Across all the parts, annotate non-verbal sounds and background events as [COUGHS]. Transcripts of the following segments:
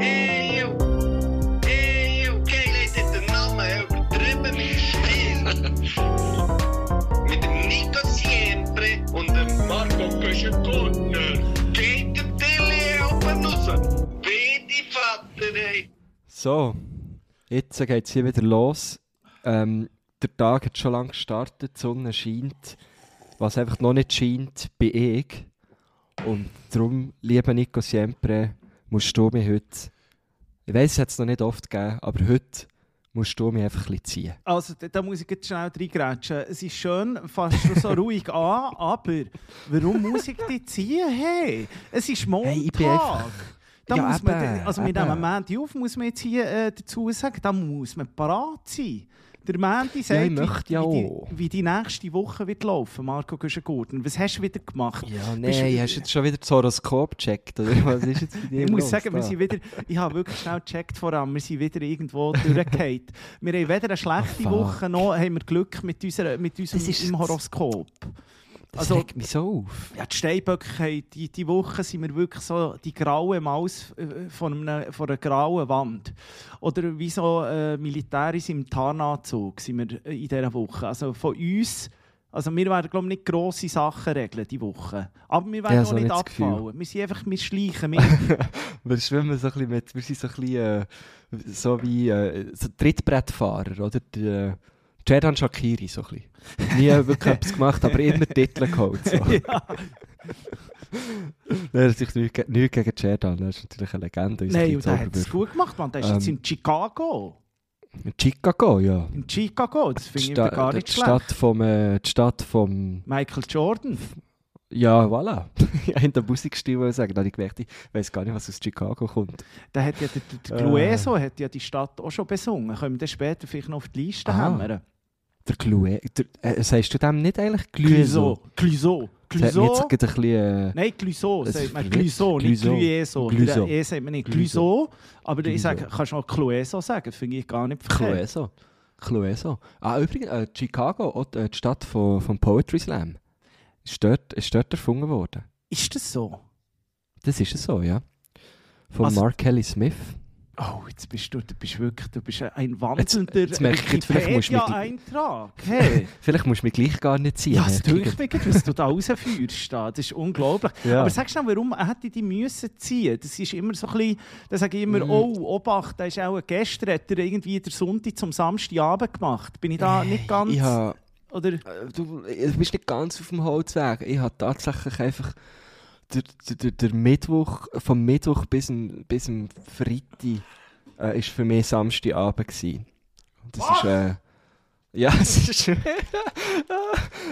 Eeuw. Eeuw. Geil ist der Name übertrieben mit Stil. mit dem Nico Siempre und dem Marco Köschen-Gurtner. Geht der Tilly oben raus. Wie die Vater, ey. So, jetzt geht es hier wieder los. Ähm, der Tag hat schon lange gestartet, die Sonne scheint. Was einfach noch nicht scheint, bin ich. Und darum, lieber Nico Siempre, musst du mich heute, ich weiß, es hat es noch nicht oft gegeben, aber heute musst du mich einfach ein bisschen ziehen. Also, da, muss ich jetzt schnell reingrätschen. Es ist schön, fast schon so [LAUGHS] ruhig an, aber warum muss ich dich ziehen? Hey, es ist Montag. Hey, ich bin einfach- Da Ja, muss man, also eben. nehmen Mandy auf, muss man jetzt hier äh, dazu sagen, da muss man parat sein. Der Mandy sagt, ja wie, wie, auch. die, wie die nächste Woche wird laufen, Marco Güschen-Gurten. Was hast du wieder gemacht? Ja, nein, hast du jetzt schon wieder das Horoskop gecheckt? Oder [LAUGHS] was ist jetzt bei dir Ich muss sagen, wir sind wieder, ich habe wirklich schnell gecheckt voran, wir sind wieder irgendwo durchgefallen. wir haben weder eine schlechte Oh. Woche, noch haben wir Glück mit, unserer, mit unserem Horoskop. Das also- regt mich so auf. Ja, die Steinböcke, die, die Woche sind wir wirklich so die graue Maus äh, von, einem, von einer grauen Wand. Oder wie so äh, Militäris im Tarnanzug sind wir äh, in dieser Woche. Also von uns, also wir werden glaube ich nicht grosse Sachen regeln diese Woche. Aber wir werden Ja, auch so nicht das abfallen. Wir sind einfach, wir schleichen. Wir, [LAUGHS] Wir schwimmen so ein bisschen mit, wir sind so ein bisschen äh, so wie äh, so Trittbrettfahrer, oder? Die, äh, Jerdan Shakiri, so ein bisschen. Nie [LAUGHS] wirklich etwas gemacht, aber immer Titel geholt. So. [LAUGHS] ja. [LAUGHS] Nein, das ist nichts nichts gegen Jerdan, das ist natürlich eine Legende. Nein, und der hat es gut gemacht, man. Der ist jetzt Ähm, in Chicago. In Chicago, ja. In Chicago, das finde ich gar nicht schlecht. Stadt vom, äh, die Stadt vom, Michael Jordan. Ja, voilà. [LAUGHS] ich habe in der Musikstil sagen, da habe ich gemerkt, ich weiß gar nicht, was aus Chicago kommt. Der hat ja, der, der, der Äh. Clueso hat ja die Stadt auch schon besungen. Können wir das später vielleicht noch auf die Liste Aha. hämmern? Der der, äh, sagst du dem nicht eigentlich? Clueso. Hat mich jetzt Clueso. gerade ein bisschen... Äh, Nein, Clueso Es sagt man. Clueso, nicht Clueso. Clueso. Clueso. E sagt man nicht Clueso. Clueso. Aber ich Clueso. sage, kannst du auch Clueso sagen. Das finde ich gar nicht verkehrt. Clueso. Clueso. Ah, übrigens, äh, Chicago, auch die, die Stadt von, vom Poetry Slam, ist dort, ist dort erfunden worden. Ist das so? Das ist es so, ja. Von Also- Mark Kelly Smith. Oh, jetzt bist du, du bist wirklich du bist ein wandelnder jetzt merke ich, jetzt vielleicht musst du mich- Wikipedia-Eintrag. Hey. Vielleicht musst du mich gleich gar nicht ziehen. Ja, es tut mich, was du da rausführst. da. Das ist unglaublich. Ja. Aber sagst du warum hätte die müssen ziehen? Das ist immer so ein bisschen, da sage ich immer, Mhm. oh, Obacht, da ist auch gestern hat er irgendwie der Sonntag zum Samstagabend gemacht. Bin ich da nicht ganz... Ich habe... oder? Äh, Du, du bist nicht ganz auf dem Holzweg. Ich habe tatsächlich einfach der, der, der, Mittwoch, vom Mittwoch bis zum, bis zum Freitag äh, ist für mich Samstagabend gewesen. Das ist, äh, ja, [LAUGHS] es ist,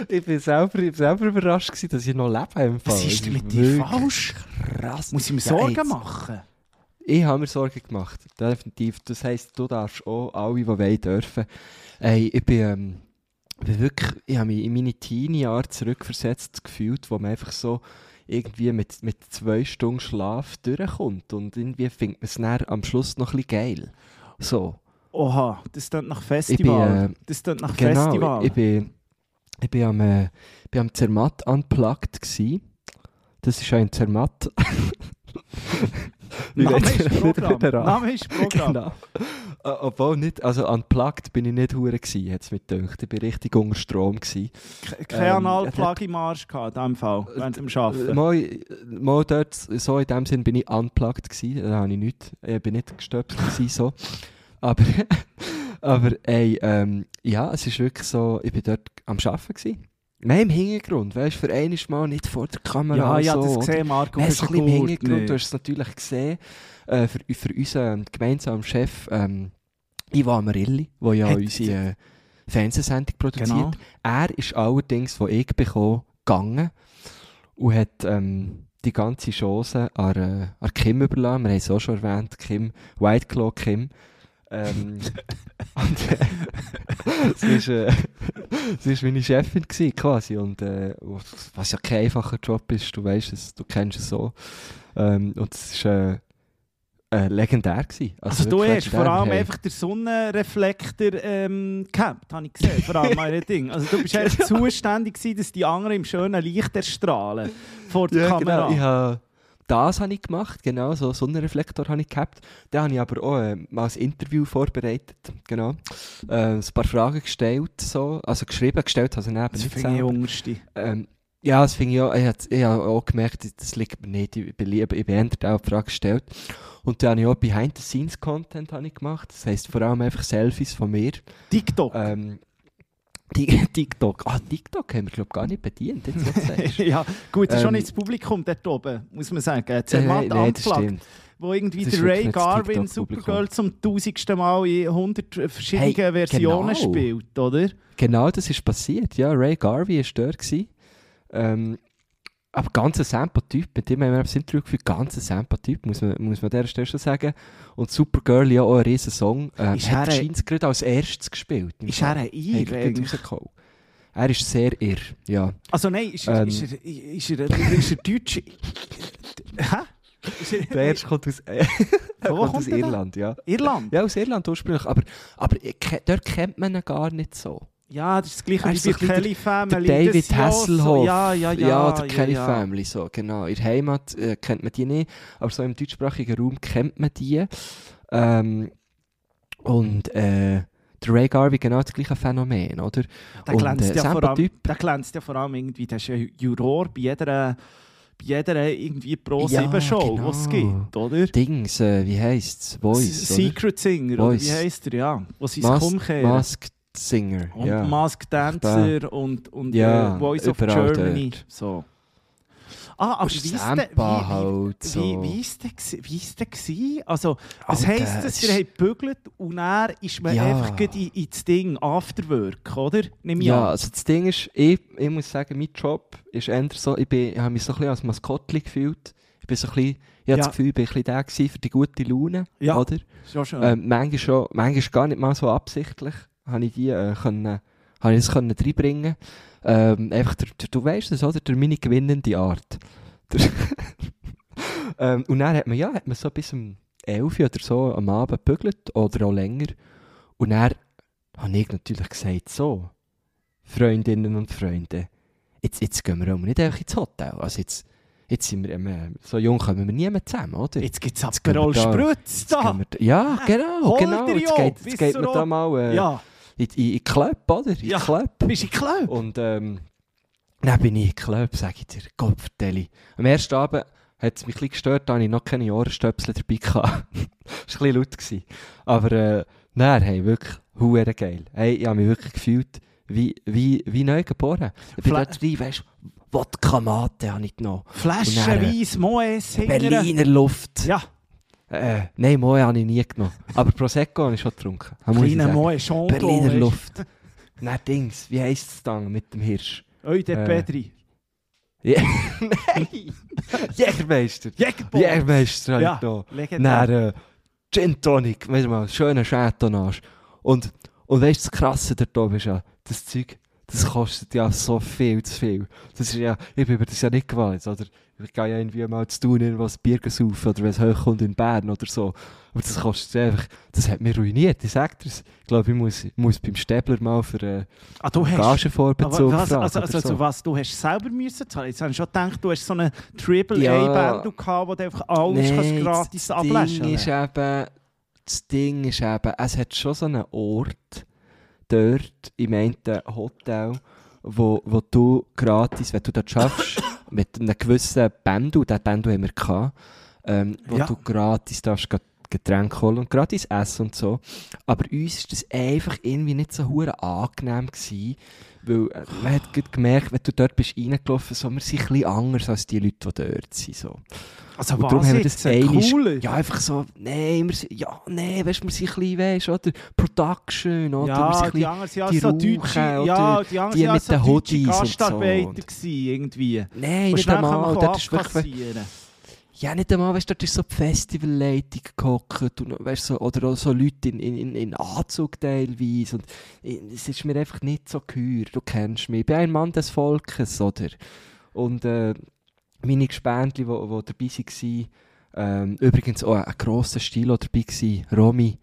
ich bin selber, ich bin selber überrascht gewesen, dass ich noch lebe im Fall. Was ist denn mit dir falsch? Krass. Muss ich mir Ja, Sorgen jetzt- machen? Ich habe mir Sorgen gemacht, definitiv. Das heisst, du darfst auch, alle, die wollen, dürfen. Ey, ich bin, ähm, bin wirklich, ich habe mich in meine Teenie-Jahre zurückversetzt gefühlt, wo man einfach so irgendwie mit, mit zwei Stunden Schlaf durchkommt und irgendwie findet man es dann am Schluss noch ein bisschen geil. So. Oha, das klingt nach Festival. bin, äh, das klingt nach genau, Festival. ich, ich bin, ich bin am, äh, bin am Zermatt unplugged gsi. Das ist ein Zermatt. [LAUGHS] Ich Name ist Programm. [LAUGHS] Name ist Programm. Genau. Äh, obwohl nicht, also unplugged bin ich nicht hure gsi, hat's mir gedacht. Ich bin richtig unter Strom gsi. Ke- Kein Ähm, Analplug im Arsch gehabt, in diesem Fall, während dem Äh, Arbeiten. Mal, mal dort, so in dem Sinn bin ich unplugged gsi, da habe ich nicht, ich bin nicht gestöpselt [LAUGHS] gsi, so. Aber, [LAUGHS] aber ey, ähm, ja, es ist wirklich so, ich bin dort am Arbeiten gsi. Nein, im Hintergrund, weißt du, für einmal mal nicht vor der Kamera Ja, ja, so. das gesehen, Marco. Nein, ein im Hintergrund, nicht. du hast es natürlich gesehen, äh, für, für unseren gemeinsamen Chef ähm, Ivo Amarilli, der ja Hat- unsere äh, Fernsehsendung produziert. Genau. Er ist allerdings, wo ich bekomme, gegangen und hat ähm, die ganze Chance an, äh, an Kim überlassen. Wir haben es auch schon erwähnt, Kim, Whiteclaw Kim. Ähm, und, äh, [LAUGHS] sie ist, äh, [LAUGHS] sie ist meine Chefin gewesen, quasi und äh, was ja kein einfacher Job ist, du weißt es, du kennst es so. Ähm, und es war äh, äh, legendär gewesen. Also, du wirklich hast vor allem Hey. einfach den Sonnenreflektor ähm, gehabt, habe ich gesehen, vor allem an Ding. Also du bist [LAUGHS] einfach zuständig gewesen, dass die anderen im schönen Licht erstrahlen vor der ja, Kamera. Genau. Das habe ich gemacht, genau, so Sonnenreflektor habe ich gehabt. Dann habe ich aber auch äh, mal ein Interview vorbereitet, genau. Äh, ein paar Fragen gestellt, so, also geschrieben, gestellt, also neben Das finde ich unterste. Ähm, ja, das finde ich auch, ich habe ich habe auch gemerkt, das liegt mir nicht, ich bin lieber, ich bin auch die Frage gestellt. Und dann habe ich auch Behind-the-Scenes-Content gemacht, das heisst vor allem einfach Selfies von mir. TikTok. Ähm, TikTok, ah, TikTok haben wir glaube gar nicht bedient, jetzt [LAUGHS] ja, gut, schon Ähm, nicht das Publikum dort oben, muss man sagen. Äh, Zermatt das Unplugged, stimmt. wo irgendwie der Ray Garvin. Supergirl zum tausendsten Mal in 100 verschiedenen Hey, Versionen genau. spielt, oder? Genau, das ist passiert. Ja, Ray Garvey war dort. Gewesen. Ähm, aber ganz ein Sample-Typ, mit dem haben wir das Interview geführt, ganz ein Sample-Typ, muss man, muss man an dieser Stelle schon sagen. Und Supergirl, ja auch ein riesen Song, äh, Ist hat scheint's gerade als erstes gespielt. Ist er ein Hat Ir er ist sehr irr, ja. Also nein, ist er, Ähm. ist er, ist er, ist er Deutsch? Hä? Er, Der erste kommt aus, [LAUGHS] äh, kommt aus? Irland, ja. Irland? Ja, aus Irland ursprünglich, aber, aber dort kennt man ihn gar nicht so. Ja, das ist das gleiche wie ist bei Kelly Family. Der David ja so- Hasselhoff. Ja, ja, ja. Ja, der Kelly ja. Family, so, genau. In der Heimat äh, kennt man die nicht, aber so im deutschsprachigen Raum kennt man die. Ähm, und äh, der Ray Garvey, genau das gleiche Phänomen, oder? Der glänzt, äh, ja vor allem, der glänzt ja vor allem irgendwie, der ist ja Juror bei jeder, bei jeder irgendwie Pro-7-Show, Ja, die es genau. gibt, oder? Dings, äh, wie heisst's? Voice, oder? Secret Singer, oder Voice. wie heisst er, ja. Sie es Mas umkehren. Masked Singer, und ja. Mask Dancer und, und Ja, äh, Voice of Germany. dort. So. Ah, aber wie ist der, wie, wie, wie, ist der, wie ist der gewesen? Also, was Alter, heisst das? Ihr ist- habt gebügelt und dann ist man Ja. einfach gleich in, ins Ding, Afterwork, oder? Nimm Ja, an. also das Ding ist, ich, ich muss sagen, mein Job ist eher so, ich, bin, ich habe mich so ein bisschen als Maskottli gefühlt. Ich bin so ein bisschen, ich habe Ja. das Gefühl, ich bin ein bisschen der gewesen für die gute Laune, Ja. oder? Schon schön. Ähm, manchmal, schon, manchmal gar nicht mal so absichtlich, habe ich die äh, können, habe ich das können reinbringen. Ähm, einfach, der, der, du weißt es, oder? Der meine gewinnende Art. Ähm, [LAUGHS] und dann hat man, ja, hat man so bis um 11 oder so am Abend gebügelt oder auch länger. Und dann habe ich natürlich gesagt, so, Freundinnen und Freunde, jetzt, jetzt gehen wir auch nicht einfach ins Hotel. Also jetzt, jetzt sind wir, ähm, so jung kommen wir niemand zusammen, oder? Jetzt gibt es Aperol Spritz da. ja, genau, Hol genau. Jetzt geht, jetzt geht man da mal äh, Ja, in, in, in Club, oder? In Ja. Club. bist in Club? Und ähm, dann bin ich in Club, sage ich dir, Gott. Am ersten Abend hat es mich ein bisschen gestört, da hatte ich noch keine Ohrenstöpsel dabei. gehabt. [LAUGHS] das war ein bisschen laut. Gewesen. Aber äh, nein, hey, wirklich, hure geil. Hey, ich habe mich wirklich gefühlt wie, wie, wie neu geboren. Ich bin Fla- dort rein, weißt du, Wodka Mate habe ich genommen. Flaschenweise Moes hingern. Berliner Luft. Ja, Äh, nein, Moe habe ich nie genommen. Aber Prosecco habe ich schon getrunken. Kleiner sagen. Moe Chandon. Berliner. Luft. Nein, Dings, wie heisst es dann mit dem Hirsch? Oi, der Äh, Pedri. Ja. [LAUGHS] Nein! Jägermeister! Jägerbock. Jägermeister habe Ja, genommen. legendär. Dann äh, Gin Tonic, du mal, schöner Chardonnage. Und, und weißt du, das Krasse dort oben ist ja, das Zeug, das kostet ja so viel zu viel. Das ist ja, ich bin mir das ja nicht gewöhnt, oder? Ich gehe ja irgendwie mal zu tun, irgendwas Bier saufen, oder wenn es hochkommt in Bern oder so. Aber das kostet einfach, das hat mich ruiniert, ich sag dir's. Ich glaube, ich muss, muss beim Stäbler mal für Ah, du hast... Gagenvorbezug Aber was, fragen also, oder also, so. also was, du hast selber müssen zahlen? Jetzt habe ich schon gedacht, du hast so eine Triple Ja. Wo du einfach alles kannst gratis das abläschen Ding ist eben, das Ding ist eben, es hat schon so einen Ort dort im einen Hotel, wo, wo du gratis, wenn du dort schaffst, [COUGHS] mit einem gewissen Bändel, den Bändel haben wir gehabt, ähm, wo Ja. du gratis darfst Get- Getränke holen und gratis essen und so. Aber uns ist das einfach irgendwie nicht so hure angenehm gewesen, weil äh, man hat gemerkt, wenn du dort bist reingelaufen, so, wir sind ein bisschen anders als die Leute, die dort sind. So. Also Und darum was haben wir jetzt? das einisch- Cooler? Ja, einfach so, nein, wir sind, ja, nee, weißt du, wir sind ein bisschen, weißt oder? Production, oder? wir Ja, sind ein die anderen sind ja die so deutsche, ja, die anderen sind mit so den Hoodies und so. Gastarbeiter Und- gewesen, irgendwie. nein, nicht einmal, dort ist wirklich, ja, nicht einmal, weißt du, dort ist so die Festivalleitung gehockt und, weißt, so, oder auch so Leute in, in, in, Anzug teilweise und es ist mir einfach nicht so geheuer, du kennst mich, ich bin ein Mann des Volkes, oder? Und äh, meine Gespendli, die dabei waren, ähm, übrigens auch ein grosser Stil dabei gewesen, Romy,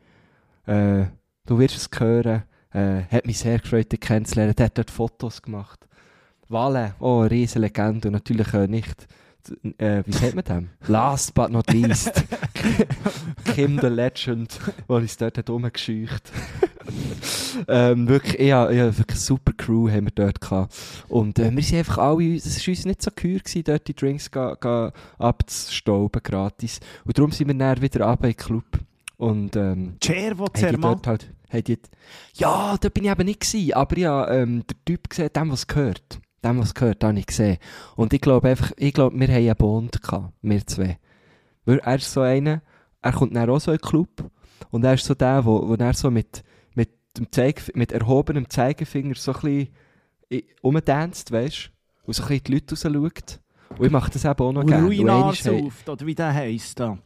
äh, du wirst es hören, äh, hat mich sehr gefreut, dich kennenzulernen, der hat dort Fotos gemacht. Walle, oh, eine riesen Legende und natürlich äh, nicht äh, wie sagt man dem? Last but not least. [LAUGHS] Kim the Legend, der uns dort hat rumgescheucht. ähm, wirklich, ja, ja, wirklich eine super Crew haben wir dort gehabt. Und äh, wir sind einfach alle, es war uns nicht so geheuer gewesen, dort die Drinks ga, ga abzustauben, gratis. Und darum sind wir dann wieder runter in den Club. Und, ähm, Cher, wo dort halt, haben die, ja, da bin ich eben nicht gewesen, aber ich habe ähm, den Typ gesehen, dem, was gehört. Dem, was gehört, habe ich gesehen. Und ich glaube einfach, ich glaube, wir haben einen Bond gehabt, wir zwei. Weil er ist so einer, er kommt dann auch so in den Club und er ist so der, wo, wo er so mit, mit, dem Zeig, mit erhobenem Zeigefinger so ein bisschen rumdanzt, weißt du? Und so ein bisschen die Leute rausschaut. Und ich mache das eben auch noch Und gerne. Ruinar Und einmal haben- sauft, oder wie der heisst da.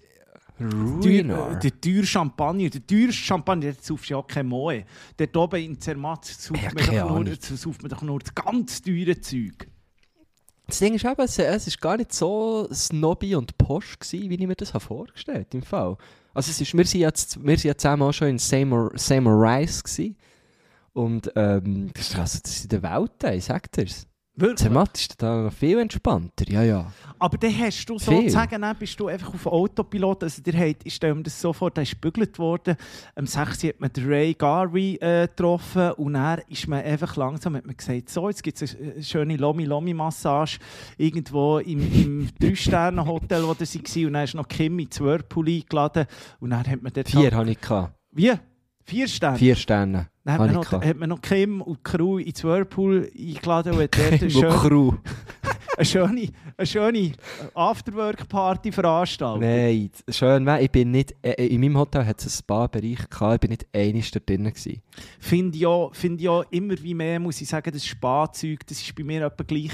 Ruinar. Der, der teure Champagner, der teurste Champagner, der saufst ja auch kein Moe. Dort oben in Zermatt sauft, Ja, man doch nur, sauft man doch nur das ganz teure Zeug. Das Ding ist eben, es, ist gar nicht so snobby und posch gewesen, wie ich mir das habe vorgestellt im Fall. Also es ist, wir sind jetzt, wir sind ja zusammen auch schon in Seymour, Seymour Rice gewesen. Und ähm, das ist, also, das in der Welt, ich sag dir's. Wirklich? Ist da viel entspannter, ja, ja. Aber dann hast du sozusagen, dann bist du einfach auf Autopilot. Also der hat, ich stelle mir das so vor, der ist gebügelt worden. Am 6. hat man Ray Garvey äh, getroffen und dann ist man einfach langsam, hat man gesagt, so, jetzt gibt es eine schöne Lomi-Lomi-Massage irgendwo im, im [LAUGHS] Drei-Sterne-Hotel, wo sie war. Und dann ist noch Kim in die Whirlpool eingeladen. Und dann hat man dort... Vier habe ich gehabt. Wie? Vier Sterne? Vier Sterne Dann hat man, noch, hat man noch Kim und Crew in die Whirlpool eingeladen und hat dort eine Crew. [LAUGHS] eine schöne, eine schöne Afterwork-Party veranstaltet. Nein, schön wäre, ich bin nicht, äh, in meinem Hotel hat es einen Spa-Bereich gehabt, ich bin nicht einig da drinnen gewesen. Finde ich, ja, find ich ja immer wie mehr, muss ich sagen, das Sparzeug, das ist bei mir etwa gleich.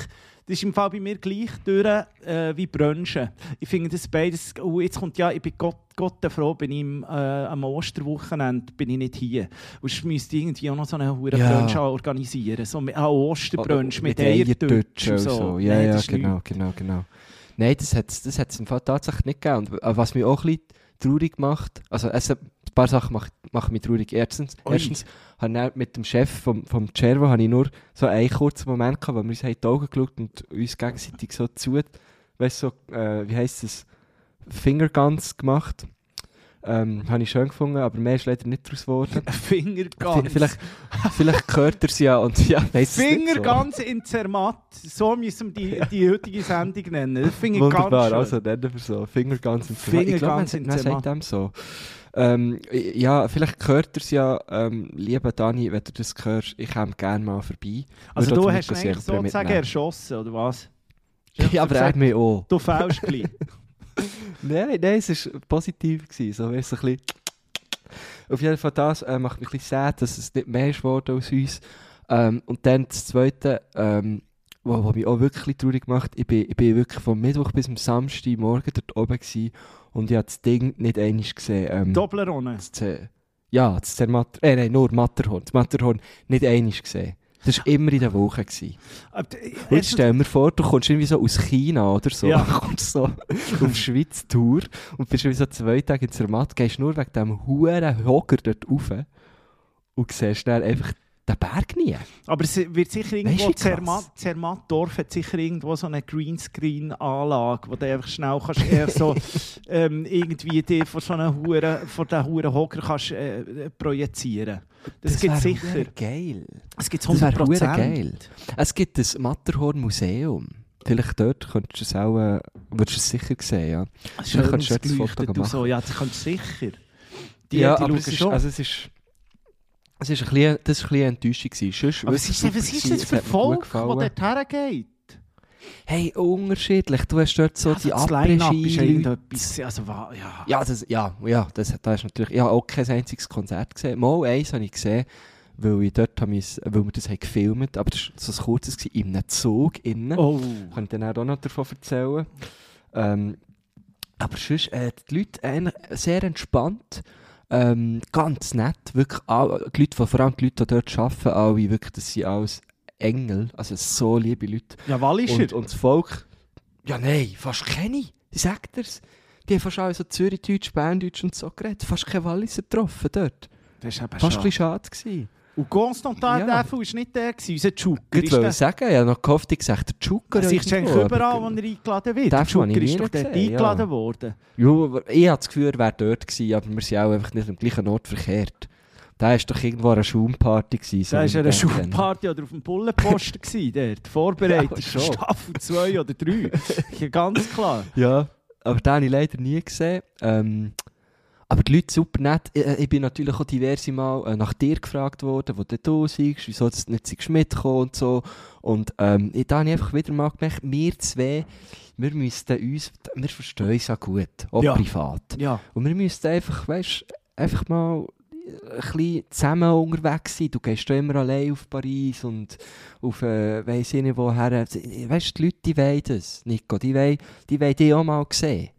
Das ist im Fall bei mir gleich durch äh, wie Brunchen. Ich finde das beides. Oh, jetzt kommt ja, ich bin Gott, Gott froh, bin ich im, äh, am Osterwochenende bin ich nicht hier. Und ich müsste irgendwie auch noch so einen hohen Ja. Brunch organisieren. So ein Osterbrunch mit, mit Eierdutsch und so. so. Ja, Nein, ja, genau, genau, genau. Nein, das hat es das hat's im Fall tatsächlich nicht gegeben. Und äh, was mich auch ein bisschen traurig macht, also es, paar Sachen machen, machen mich traurig. Erstens, erstens habe ich mit dem Chef vom, vom Cervo habe ich nur so einen kurzen Moment gehabt, wo wir uns in die Augen geschaut und uns gegenseitig so zu, weißt so, äh, wie heisst es, Fingerguns gemacht. Ähm, habe ich schön gefunden, aber mehr ist leider nicht daraus geworden. [LAUGHS] Fingergans. Vielleicht, vielleicht gehört er es ja und ja, [LAUGHS] weiss nicht so. Fingergans in Zermatt. So müssen wir die, die heutige Sendung nennen. Das ganz Wunderbar, also nennen wir so. Fingerguns in Zermatt. Ich glaube, Fingerguns man, in man Zermatt. sagt dem so. Ähm, ja, vielleicht gehört er es ja, ähm, lieber Dani, wenn du das hörst, ich komme gerne mal vorbei. Also Würde du hast ihn eigentlich sozusagen erschossen, oder was? [LAUGHS] Ja, aber er hat mich auch. Du fällst gleich. [LAUGHS] Nein, nein, es war positiv. Gewesen, so, weißt, so ein bisschen Auf jeden Fall das äh, macht mich ein bisschen sad, dass es nicht mehr ist aus uns. Ähm, und dann das Zweite, ähm, was mich auch wirklich traurig macht, ich bin, ich bin wirklich vom Mittwoch bis zum Samstag morgen dort oben gewesen und ich habe das Ding nicht einmal gesehen. Ähm, Dopplerone. das Z- ja, das Zermatter, äh, nein, nur Matterhorn. Das Matterhorn nicht einmal gesehen. Das war immer in der Woche. Gewesen. Und jetzt stell mir vor, du kommst irgendwie so aus China oder so, Ja. [LAUGHS] kommst so auf Schweiz-Tour und bist irgendwie so zwei Tage in Zermatt, gehst nur wegen diesem huren Hocker dort rauf und siehst dann einfach den Berg nie. Aber es wird sicher irgendwo? Zermatt, Zermattdorf hat sicher irgendwo so eine Greenscreen-Anlage, wo du einfach schnell kannst eher so [LAUGHS] ähm, irgendwie die von so einer Hure, von der Hure Hocker kannst äh, projizieren. Das, gibt wär sicher. geil. Es gibt Das wäre 100 hure geil. Es gibt ein Matterhorn-Museum. Vielleicht dort könntest du es auch, äh, würdest du es sicher sehen, ja. Schön kannst du das Foto machen. so. Ja, das kannst du sicher. Die, ja, die aber es ist, schon. also es ist, es ist ein bisschen, das war ein bisschen enttäuschend. gewesen. Sonst aber was ist, was ist das für Volk, das dort hergeht? Hey, unterschiedlich. Du hast dort so die das ist Après-Ski-Leute. irgendetwas. Also, ja. Ja, das, ja, ja, das, da ist natürlich... Ich habe auch kein einziges Konzert gesehen. Mal eins habe ich gesehen, weil, ich dort habe mis- weil wir das haben gefilmt aber das war so ein kurzes, gewesen, in einem Zug innen. Oh. Kann ich dann auch noch davon erzählen. Ähm, aber sonst, äh, die Leute eigentlich sehr entspannt. Ähm, ganz nett. Wirklich, all, die Leute, vor allem die Leute, die dort arbeiten, alle, wirklich, das sind alles Engel. Also so liebe Leute. Ja, Wallischer. Und, und das Volk, ja nein, fast keine. Ich sag dir's. Die haben fast alle so Zürichdeutsch, Berndeutsch und so geredet. Fast keine Walliser getroffen dort. das ist eben Fast ein schade. bisschen schade gewesen. Und Constantin Ja. Deffel war nicht der, gewesen, unser Chucker. Ich wollte sagen, ja, noch gehofft, ich sage der Zucker. Er ist eigentlich irgendwo, überall, wo er eingeladen wird. Der habe ich ist doch dort gesehen, ja. eingeladen worden. Ja, ich habe das Gefühl, er wäre dort gewesen, aber wir sind auch einfach nicht am gleichen Ort verkehrt. Da war doch irgendwo eine Schaumparty. Gewesen, so Da war wir eine. Schulparty oder auf dem Bullenposten, gewesen, dort. Vorbereitet. [LAUGHS] Ja. Staffel 2 oder 3. [LAUGHS] Ja, ganz klar. Ja, aber den habe ich leider nie gesehen. Ähm, aber die Leute super nett. Ich, ich bin natürlich auch diverse Mal äh, nach dir gefragt worden, wo du da bist, wieso du nicht mitgekommen und so. Und ähm, ich, da habe ich einfach wieder mal gemerkt, wir zwei, wir müssten uns, wir verstehen uns ja gut, auch Ja. privat. Ja. Und wir müssten einfach, weißt einfach mal ein bisschen zusammen unterwegs sein. Du gehst immer allein auf Paris und auf, äh, weiss ich nicht woher. Weißt du, die Leute, die wollen das, Nico. Die wollen, die wollen dich auch mal sehen.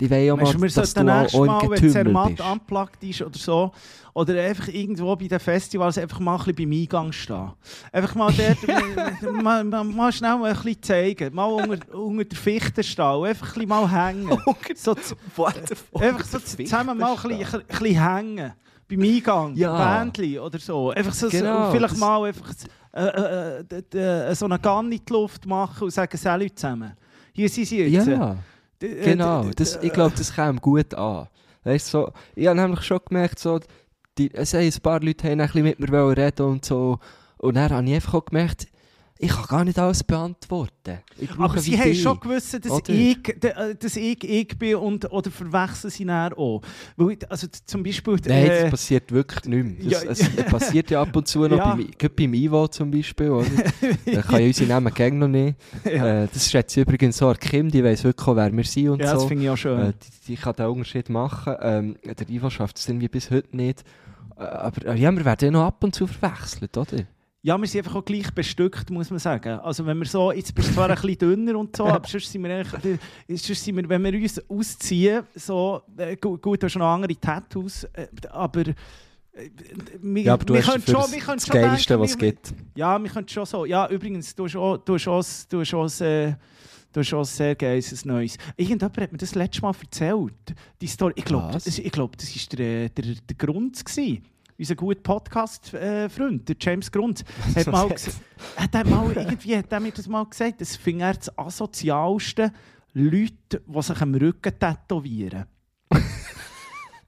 Die wollen Weißt du, mal, wir dass du auch, Mal, im wenn Getümmel bist. unplugged ist oder so, oder einfach irgendwo bei den Festivals einfach mal ein bisschen beim Eingang stehen. Einfach mal dort, [LAUGHS] mal, mal, mal schnell ein bisschen zeigen. Mal unter, unter der Fichte stehen. Einfach ein bisschen mal hängen. [LAUGHS] so, zu- einfach so zusammen mal ein bisschen, ein bisschen hängen. Beim Eingang, Ja. Bändchen oder so. Einfach so, Genau, so vielleicht mal einfach, äh, äh, äh, d- so eine Gun in die Luft machen und sagen, Salut zusammen. Hier sind sie jetzt. Ja, äh, genau. d- Das, ich glaube, das käme gut an. Weißt, so, ich habe nämlich schon gemerkt, so, die, es haben ein paar Leute haben ein bisschen mit mir reden und so. Und dann habe ich einfach auch gemerkt, ich kann gar nicht alles beantworten. Aber sie haben schon gewusst, dass oder? ich, äh, dass ich ich bin und, oder verwechseln sie dann auch. Weil, also zum Beispiel... Nein, äh, das passiert wirklich nicht mehr. Das, ja, es passiert ja ab und zu noch, [LAUGHS] Ja. beim, gerade beim Ivo zum Beispiel. Oder? [LAUGHS] Da kann ja unsere Namen gerne noch nicht. ja, Äh, das schätze ich übrigens so Kim, die weiss wirklich auch, wer wir sind und ja, das so. finde ich auch schön. Äh, die, die kann den Unterschied machen. Ähm, der Ivo schafft es irgendwie bis heute nicht. Äh, aber äh, ja, wir werden ja noch ab und zu verwechselt, oder? Ja, wir sind einfach auch gleich bestückt, muss man sagen. Also wenn wir so, jetzt bist du zwar ein bisschen dünner und so, [LAUGHS] aber sonst sind wir eigentlich, sonst sind wir, wenn wir uns ausziehen, so, äh, gut, gut, du hast noch andere Tattoos, äh, aber äh, wir, wir können schon, wir das schon Geilste, denken, was es gibt. Ja, wir können schon so. Ja, übrigens, du hast auch, du hast auch, du hast auch, äh, du hast auch sehr geiles Neues. Irgendjemand hat mir das letzte Mal erzählt. Die Story. Ich glaube, das, ich glaub, das war der, der, der Grund. Gewesen. Unser guter Podcast-Freund, der James Grund, [LAUGHS] hat, mal, hat er mal irgendwie hat mir das mal gesagt, das finde er das asozialste Leute, die sich am Rücken tätowieren.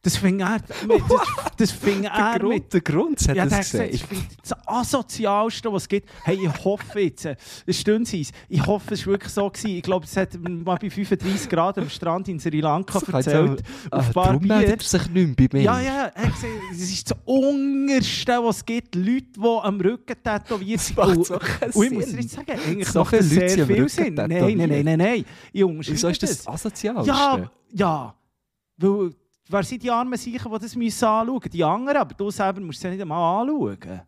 Das finde [LAUGHS] er, das, das finde er mit der Grund hat ja, das gesagt, ich finde das Asozialste, was es gibt. Hey, ich hoffe jetzt, äh, das stimmt es. Ich hoffe, es war wirklich so. Gewesen. Ich glaube, es hat mal bei 35 Grad am Strand in Sri Lanka Das erzählt. auch- auf Bar darum meldet er sich nicht mehr bei mir. Ja, ja, er gesagt, es ist das Unterste, was es gibt. Leute, die am Rücken tätowiert sind. Und- so und ich muss dir jetzt sagen, eigentlich So macht das Leute sehr viel Sinn. Nein, nein, nein, nein, nein. Ich Wieso ist das das Asozialste? ja, ja. Weil, wer sind die armen Sicher, die das müssen anschauen müssen? Die anderen, aber du selber musst es ja nicht einmal anschauen.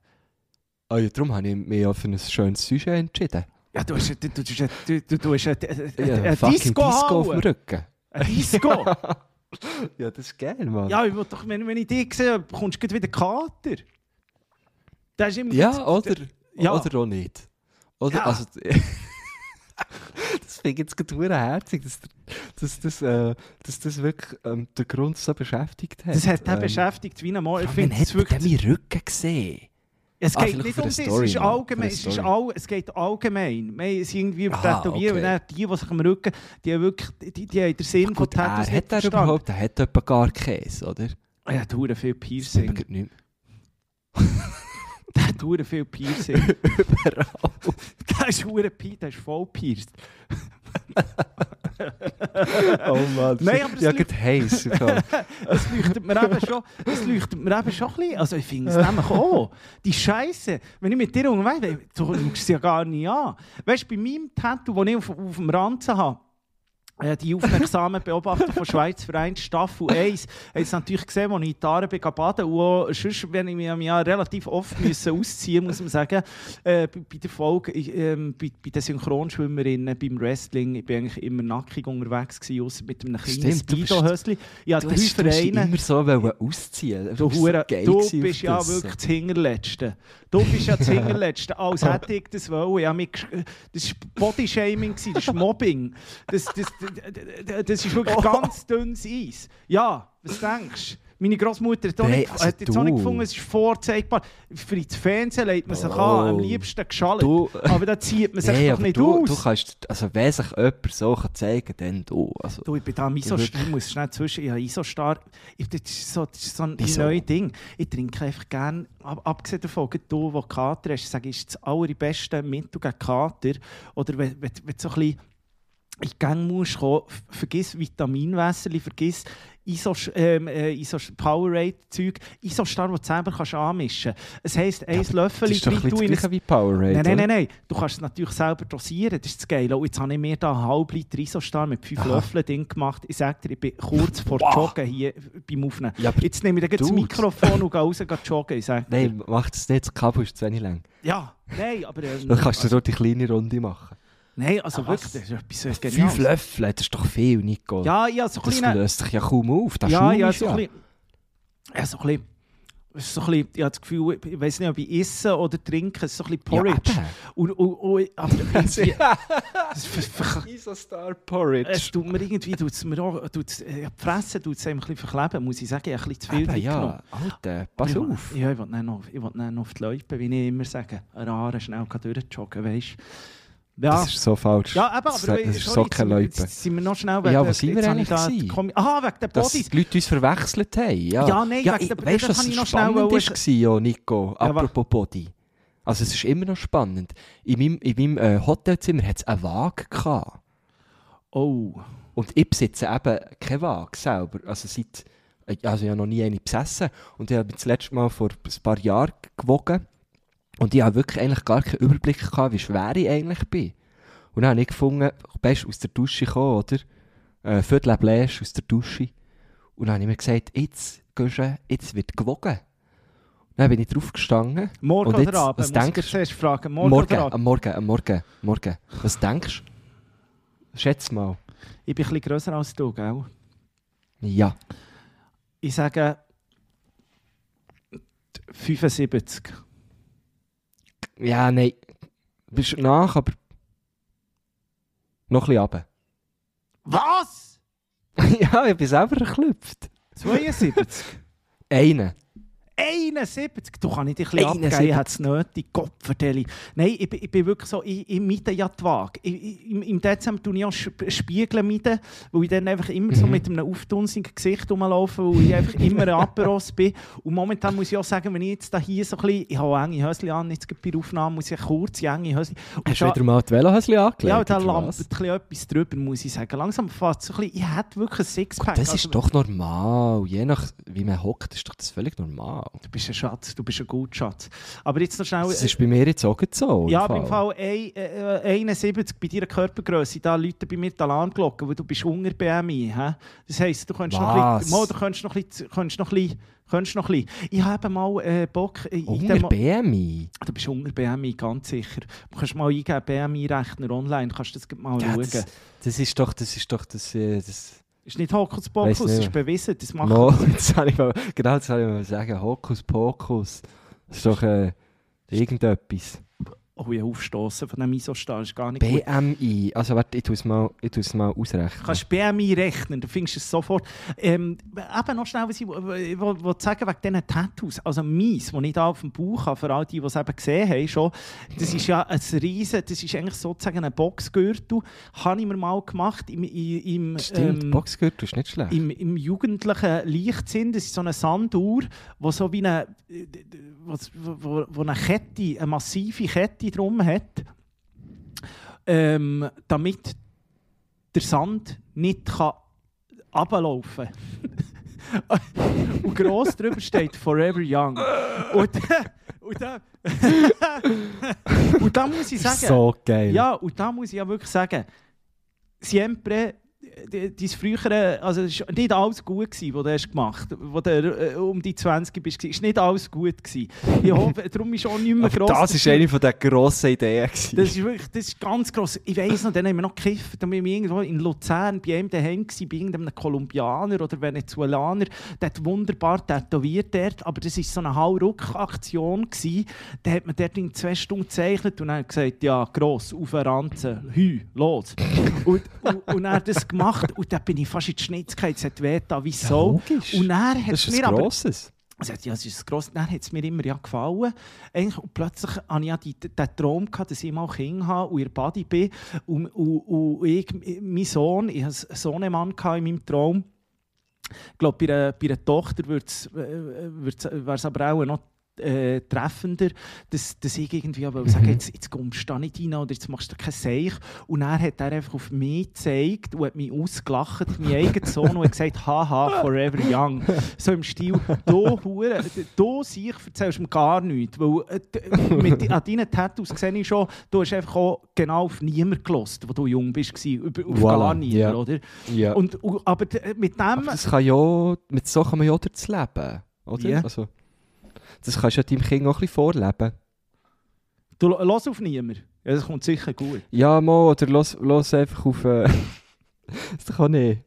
Ah, ja, darum habe ich mich auch für ein schönes Sujet entschieden. Ja, du hast, du, du, du, du, du, hast eine, Ja, eine, eine Disco, auf dem. Rücken. Eine Disco? [LAUGHS] Ja, das ist geil, Mann. ja, ich doch, wenn, wenn ich dich sehe, bekommst du wieder Kater. Das ist immer Ja, oder, Ja. oder auch nicht. Oder, Ja. also, [LAUGHS] [LAUGHS] das finde ich jetzt gerade herzig, dass, dass, dass, äh, dass das wirklich ähm, den Grund so beschäftigt hat. Das hat ihn ähm, beschäftigt wie ein Mal. Ich finde es wirklich... meinen Rücken gesehen? Es Ah, geht vielleicht nicht um das, es, ist allgemein, es, ist all, es geht allgemein. Wir sind irgendwie über Aha, Tätowieren okay. und die, die sich am Rücken, die haben wirklich, die, die haben den Sinn von Gut, er Tattoos hat nicht er überhaupt, er hat etwa gar Käse, oder? Er hat hure viel Das Piercing. nicht mehr. [LAUGHS] Der hat hure viel Piercing. [LAUGHS] Überall. Der [LAUGHS] ist hure Pi, der ist voll pierced. [LAUGHS] Oh Mann, Nein, aber es ja, gerade heiß. Es leuchtet mir eben schon, es leuchtet mir eben schon ein bisschen. Also ich finde es nämlich auch. Die Scheiße, wenn ich mit dir unterwegs bin, du schaust es ja gar nicht an. Weißt du, bei meinem Tattoo, das ich auf, auf dem Ranzen habe, die aufmerksamen Beobachter von Schweiz Verein Staffel 1 haben es natürlich gesehen, als ich in Aare bin baden und auch sonst, wenn ich mich Jahr relativ oft müssen ausziehen muss man sagen, äh, bei, der Folge, ähm, bei, bei den Synchronschwimmerinnen, beim Wrestling, ich bin eigentlich immer nackig unterwegs gewesen, ausser mit einem kleinen du Speedo-Hösli. Ich habe Du drei hast, du Vereine. immer so wollen ausziehen. Du, bist Hure, geil du bist ja das. wirklich das Hinterletzte. Du bist ja das Hinterletzte, als [LAUGHS] hätte ich das wollen. Ja, gesch- das war Bodyshaming, das ist Mobbing. Das, das, das, das ist wirklich ganz dünnes Eis. Ja, was denkst Meine Großmutter hat, nicht, also hat jetzt auch nicht du. gefunden, es ist vorzeigbar. Für ins Fernsehen legt man sich Oh. an, am liebsten geschallt. Du- Aber da zieht man sich Nee, doch nicht du, aus. du kannst, also wenn sich jemand so kann zeigen kann, dann du. Also, Du, ich bin da am Isostar, ich muss schnell zwischen, ich habe Isostar, ich, das, ist so, das ist so ein Wieso? neues Ding. Ich trinke einfach gerne, ab, abgesehen davon, du, der Kater hast, sage ich, ist das allerbeste Mittel gegen Kater. Oder wenn, wenn, wenn du so ein bisschen in Gang musst kommen, vergiss Vitaminwässer, vergiss Isos, ähm, äh, Isos Powerade-Zeug, Isostar, das du selber kannst anmischen kannst. Es heisst, ein Löffel das ist doch ein du das wie Powerade. Nein, nein, nein, nein. Du kannst es natürlich selber dosieren, das ist das Geile. Und jetzt habe ich mir da einen halben Liter Isostar mit fünf Aha. Löffeln Ding gemacht. Ich sage dir, ich bin kurz vor Wow. Joggen hier beim Aufnehmen. Ja, Jetzt nehme ich gleich das. Mikrofon und gehe raus und gehe joggen. Ich sage dir, Nein, mach das nicht, das Kabel ist zu wenig lang. Ja, nein, aber... Ähm, Dann kannst du also, so die kleine Runde machen. Nein, also Ah, wirklich, das ist etwas so Geniales. Fünf Löffel, das ist doch viel, Nico. Ja, ja, so ein das bisschen... löst sich ja kaum auf. Das Ja, ja, ist so ein bisschen... Ja, so ein bisschen... es ist So ein bisschen, ich habe das Gefühl, ich weiß nicht, ob ich esse oder trinke, es ist so ein bisschen Porridge. Ja, und, und, und, aber [LAUGHS] irgendwie, es, Isostar Porridge. es tut mir irgendwie, tut's mir auch, tut's, äh, die Fresse tut es ein bisschen verkleben, muss ich sagen. Ich habe ein bisschen zu viel Eben, ja, Alter, pass ich, auf. Ja, ich will dann noch, ich will dann noch auf die Leute, wie ich immer sage, Rare schnell kann durchjoggen, weißt du. Ja, Das ist so falsch. ja, eben, aber das, das ist so jetzt keine sind wir- noch schnell Ja, wo sind wir eigentlich gewesen? Aha, wegen der Dass Bodies. die Leute uns verwechselt haben. Ja, Ja, nein, ja, wegen ich, der- weißt du, was noch spannend war, ja, Nico? Apropos Body. Also es ist immer noch spannend. In meinem, in meinem äh, Hotelzimmer hat es eine Waage gehabt. Oh, Und ich besitze eben keine Waage selber. Also seit, also ich habe noch nie eine besessen. Und ich habe das letzte Mal vor ein paar Jahren gewogen. Und ich habe wirklich eigentlich gar keinen Überblick gehabt, wie schwer ich eigentlich bin. Und dann habe ich gefunden, du, aus der Dusche gekommen, oder? Äh, Viertel Bläsch aus der Dusche. Und dann habe ich mir gesagt, jetzt, Gösche, jetzt wird gewogen. Und dann bin ich drauf gestanden. morgen Und jetzt, oder Abend? was denkst du? fragen. Morgen, Morgen, am Morgen, am Morgen, morgen. Was denkst du? Schätz mal. Ich bin bisschen grösser als du, gell? Ja. Ich sage 75. Ja, nein. Du bist nach, aber noch ein bisschen runter. Was? [LAUGHS] ja, ich bin selber geklüpft. 72? Einen. 71? Du kannst nicht ein bisschen 71. abgeben, ich hätte es nötig. Gott verdeli. Nein, ich, bin- ich bin wirklich so, ich, ich miete ja die Waage. Ich, im, Im Dezember tue ich auch Sp- Spiegel mieten, weil ich dann einfach immer so Mhm. mit einem auftunsigen Gesicht rumlaufe, weil ich einfach immer ein Aperos bin. Und momentan muss ich auch sagen, wenn ich jetzt da hier so ein bisschen, ich habe enge Höschen an, jetzt bei der Aufnahme muss ich kurz enge Höschen. Und Hast du wieder mal die Velohäschen angelegt? ja, da was? ein bisschen etwas drüber, muss ich sagen. Langsam es so ein bisschen, ich hätte wirklich ein Sixpack. Gut, das Also, ist doch normal. Je nach wie man hockt, ist doch das völlig normal. Du bist ein Schatz, du bist ein guter Schatz. Aber jetzt noch schnell... Das ist bei mir jetzt auch so. Ja, aber im Fall ein- äh, 71 bei deiner Körpergröße, da läuten bei mir die Alarmglocken, weil du bist unter BMI. Hä? Das heisst, du könntest noch ein Was? bisschen, du könntest noch ein bisschen, könntest noch ein bisschen, könntest noch ein bisschen. Ich habe mal äh, Bock... äh, Unter BMI? Du bist unter BMI, ganz sicher. Du kannst mal eingeben, BMI-Rechner online, kannst du das mal Ja, schauen. das, das ist doch, das ist doch, das, äh, das ist nicht das nicht ist bewiesen, das macht... No, [LAUGHS] jetzt habe ich mal, genau, das habe ich mal sagen. Hokus Pokus. Das ist doch äh, irgendetwas. Oh, ich aufstoßen von dem Isostar, ist gar nicht gut. BMI. Also warte, ich tue es mal, ich tue es mal ausrechnen. Du kannst BMI rechnen, du findest es sofort. Ähm, eben noch schnell, was ich will sagen wegen diesen Tattoos. Also meins, das ich da auf dem Bauch habe, für all die, die es eben gesehen haben, schon, das ist ja ein riesen, das ist eigentlich sozusagen ein Boxgürtel, habe ich mir mal gemacht im, im, im, Stimmt, ähm, Boxgürtel ist nicht schlecht. im, im jugendlichen Leichtsinn, das ist so eine Sanduhr, wo so wie eine, äh, wo, wo, wo eine Kette, eine massive Kette drum hat, ähm, damit der Sand nicht kann runterlaufen kann. [LAUGHS] und gross drüber steht «Forever Young». Und, und, da, [LAUGHS] und da muss ich sagen... so geil. Ja, und da muss ich ja wirklich sagen, siempre, dein frühere, also es war nicht alles gut, gewesen, was du hast gemacht hast, als du äh, um die 20 bist. Es war nicht alles gut. Gewesen. Ich hoffe, [LAUGHS] darum ist auch nicht mehr gross. das war eine von den grossen Ideen. gewesen. Das ist wirklich, das ist ganz gross. Ich weiss noch, dann haben wir noch gekifft, dann waren wir irgendwo in Luzern bei ihm daheim gewesen, bei irgendeinem Kolumbianer oder Venezuelaner, der hat wunderbar tätowiert dort, aber das war so eine Hauruck-Aktion. Da hat man dort in zwei Stunden gezeichnet und dann hat gesagt, ja, gross, auf eine Ranze, hü, los. und, und, und dann das das gemacht und dann bin ich fast in die Schnitz gegangen, es hat weh da wie so. logisch. und dann hat Das es ist mir ein aber... grosses. Also, ja, es ist gross. Dann hat es mir immer ja gefallen. Eigentlich, und plötzlich hatte ich ja die, den Traum, gehabt, dass ich mal Kinder habe und ihr Buddy bin. Und, und, und ich, mein Sohn, ich hatte einen Sohnemann in meinem Traum. Ich glaube, bei einer, bei einer Tochter wäre es aber auch noch äh, treffender, dass, dass ich irgendwie aber Mhm. sage, jetzt, jetzt kommst du da nicht rein oder jetzt machst du kein Seich. Und dann hat er einfach auf mich gezeigt und hat mich ausgelacht, mein eigener Sohn, und hat gesagt, haha, forever young. So im Stil, du Hure, du sich erzählst mir gar nichts, weil äh, mit, an deinen Tattoos sehe ich schon, du hast einfach auch genau auf niemanden gelost, wo du jung bist, über- auf Voilà, gar niemanden, ja. oder? Ja. Und, aber mit dem... Aber das kann ja, mit so kann man ja das leben, oder? Ja. Also, das kannst du ja deinem Kind auch ein bisschen vorleben. Du los auf niemanden. Ja, das kommt sicher gut. Ja, mal, oder los, los einfach auf... Äh, [LAUGHS] das kann nicht.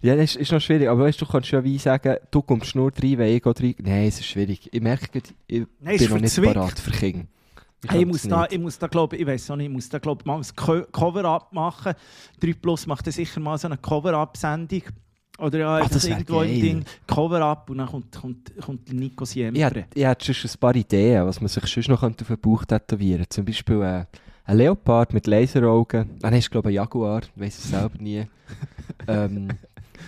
Ja, das ist, ist noch schwierig, aber weißt, du kannst ja wie sagen, du kommst nur rein, wenn ich auch rein... Nein, es ist schwierig. Ich merke, ich Nein, bin noch nicht parat für Kinder. Hey, ich, muss da, ich muss da, glaube ich, weiß auch nicht, ich muss da, glaube ich, mal ein Co- Cover-Up machen. 3 Plus macht dann sicher mal so eine Cover-Up-Sendung. Oder ja, einfach das wär irgendwo im geil. Ding Cover-Up und dann kommt, kommt, kommt Nico Ich Siempre. hätte, ich hätte schon ein paar Ideen, was man sich sonst noch auf den Bauch tätowieren könnte. Zum Beispiel äh, ein Leopard mit Laseraugen. Ah, nein, ist glaube ich ein Jaguar, ich weiß es selber nie. [LAUGHS] ähm,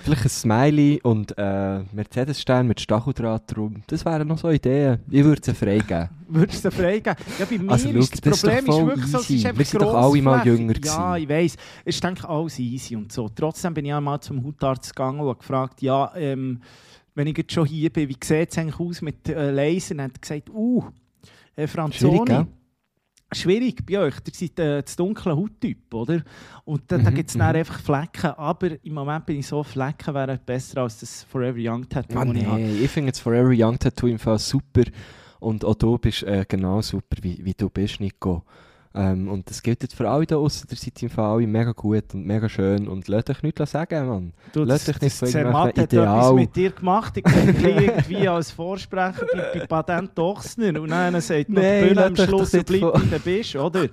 vielleicht ein Smiley und äh, Mercedes-Stern mit Stacheldraht drum. Das wären noch so Ideen. Ich würde sie freigeben. [LAUGHS] Würdest du sie freigeben? Ja, bei mir Also, ist das das ist doch Problem ist voll wirklich so, es ist easy. einfach Wir sind doch alle mal jünger Ja, gewesen. ich weiss. Es ist denke ich alles easy und so. Trotzdem bin ich einmal zum Hautarzt gegangen und gefragt, ja, ähm, wenn ich jetzt schon hier bin, wie sieht es eigentlich aus mit äh, Laser? Und er hat gesagt, uh, Herr Franzoni, Schwierig, gell? Schwierig bei euch. Ihr seid äh, das dunkle Hauttyp, oder? Und da, da Mhm, gibt es dann einfach Flecken. Aber im Moment bin ich so, Flecken wären besser als das Forever Young Tattoo, Ah, das ich nee, ich finde das Forever Young Tattoo im Fall super. Und auch du bist äh, genau super, wie, wie du bist, Nico. Ähm, und das gilt jetzt für alle da draussen. Ihr seid im Fall alle mega gut und mega schön. Und lasst euch nichts sagen, Mann. Du, Lass dich nicht von das irgendwelchen Zermatt hat Ideal- etwas mit dir gemacht. Ich dich irgendwie als Vorsprecher bei, bei Patent Dochsner. Und dann sagt noch Nein, die Bühne am Schluss, und nicht bleib von- wie du bist, oder?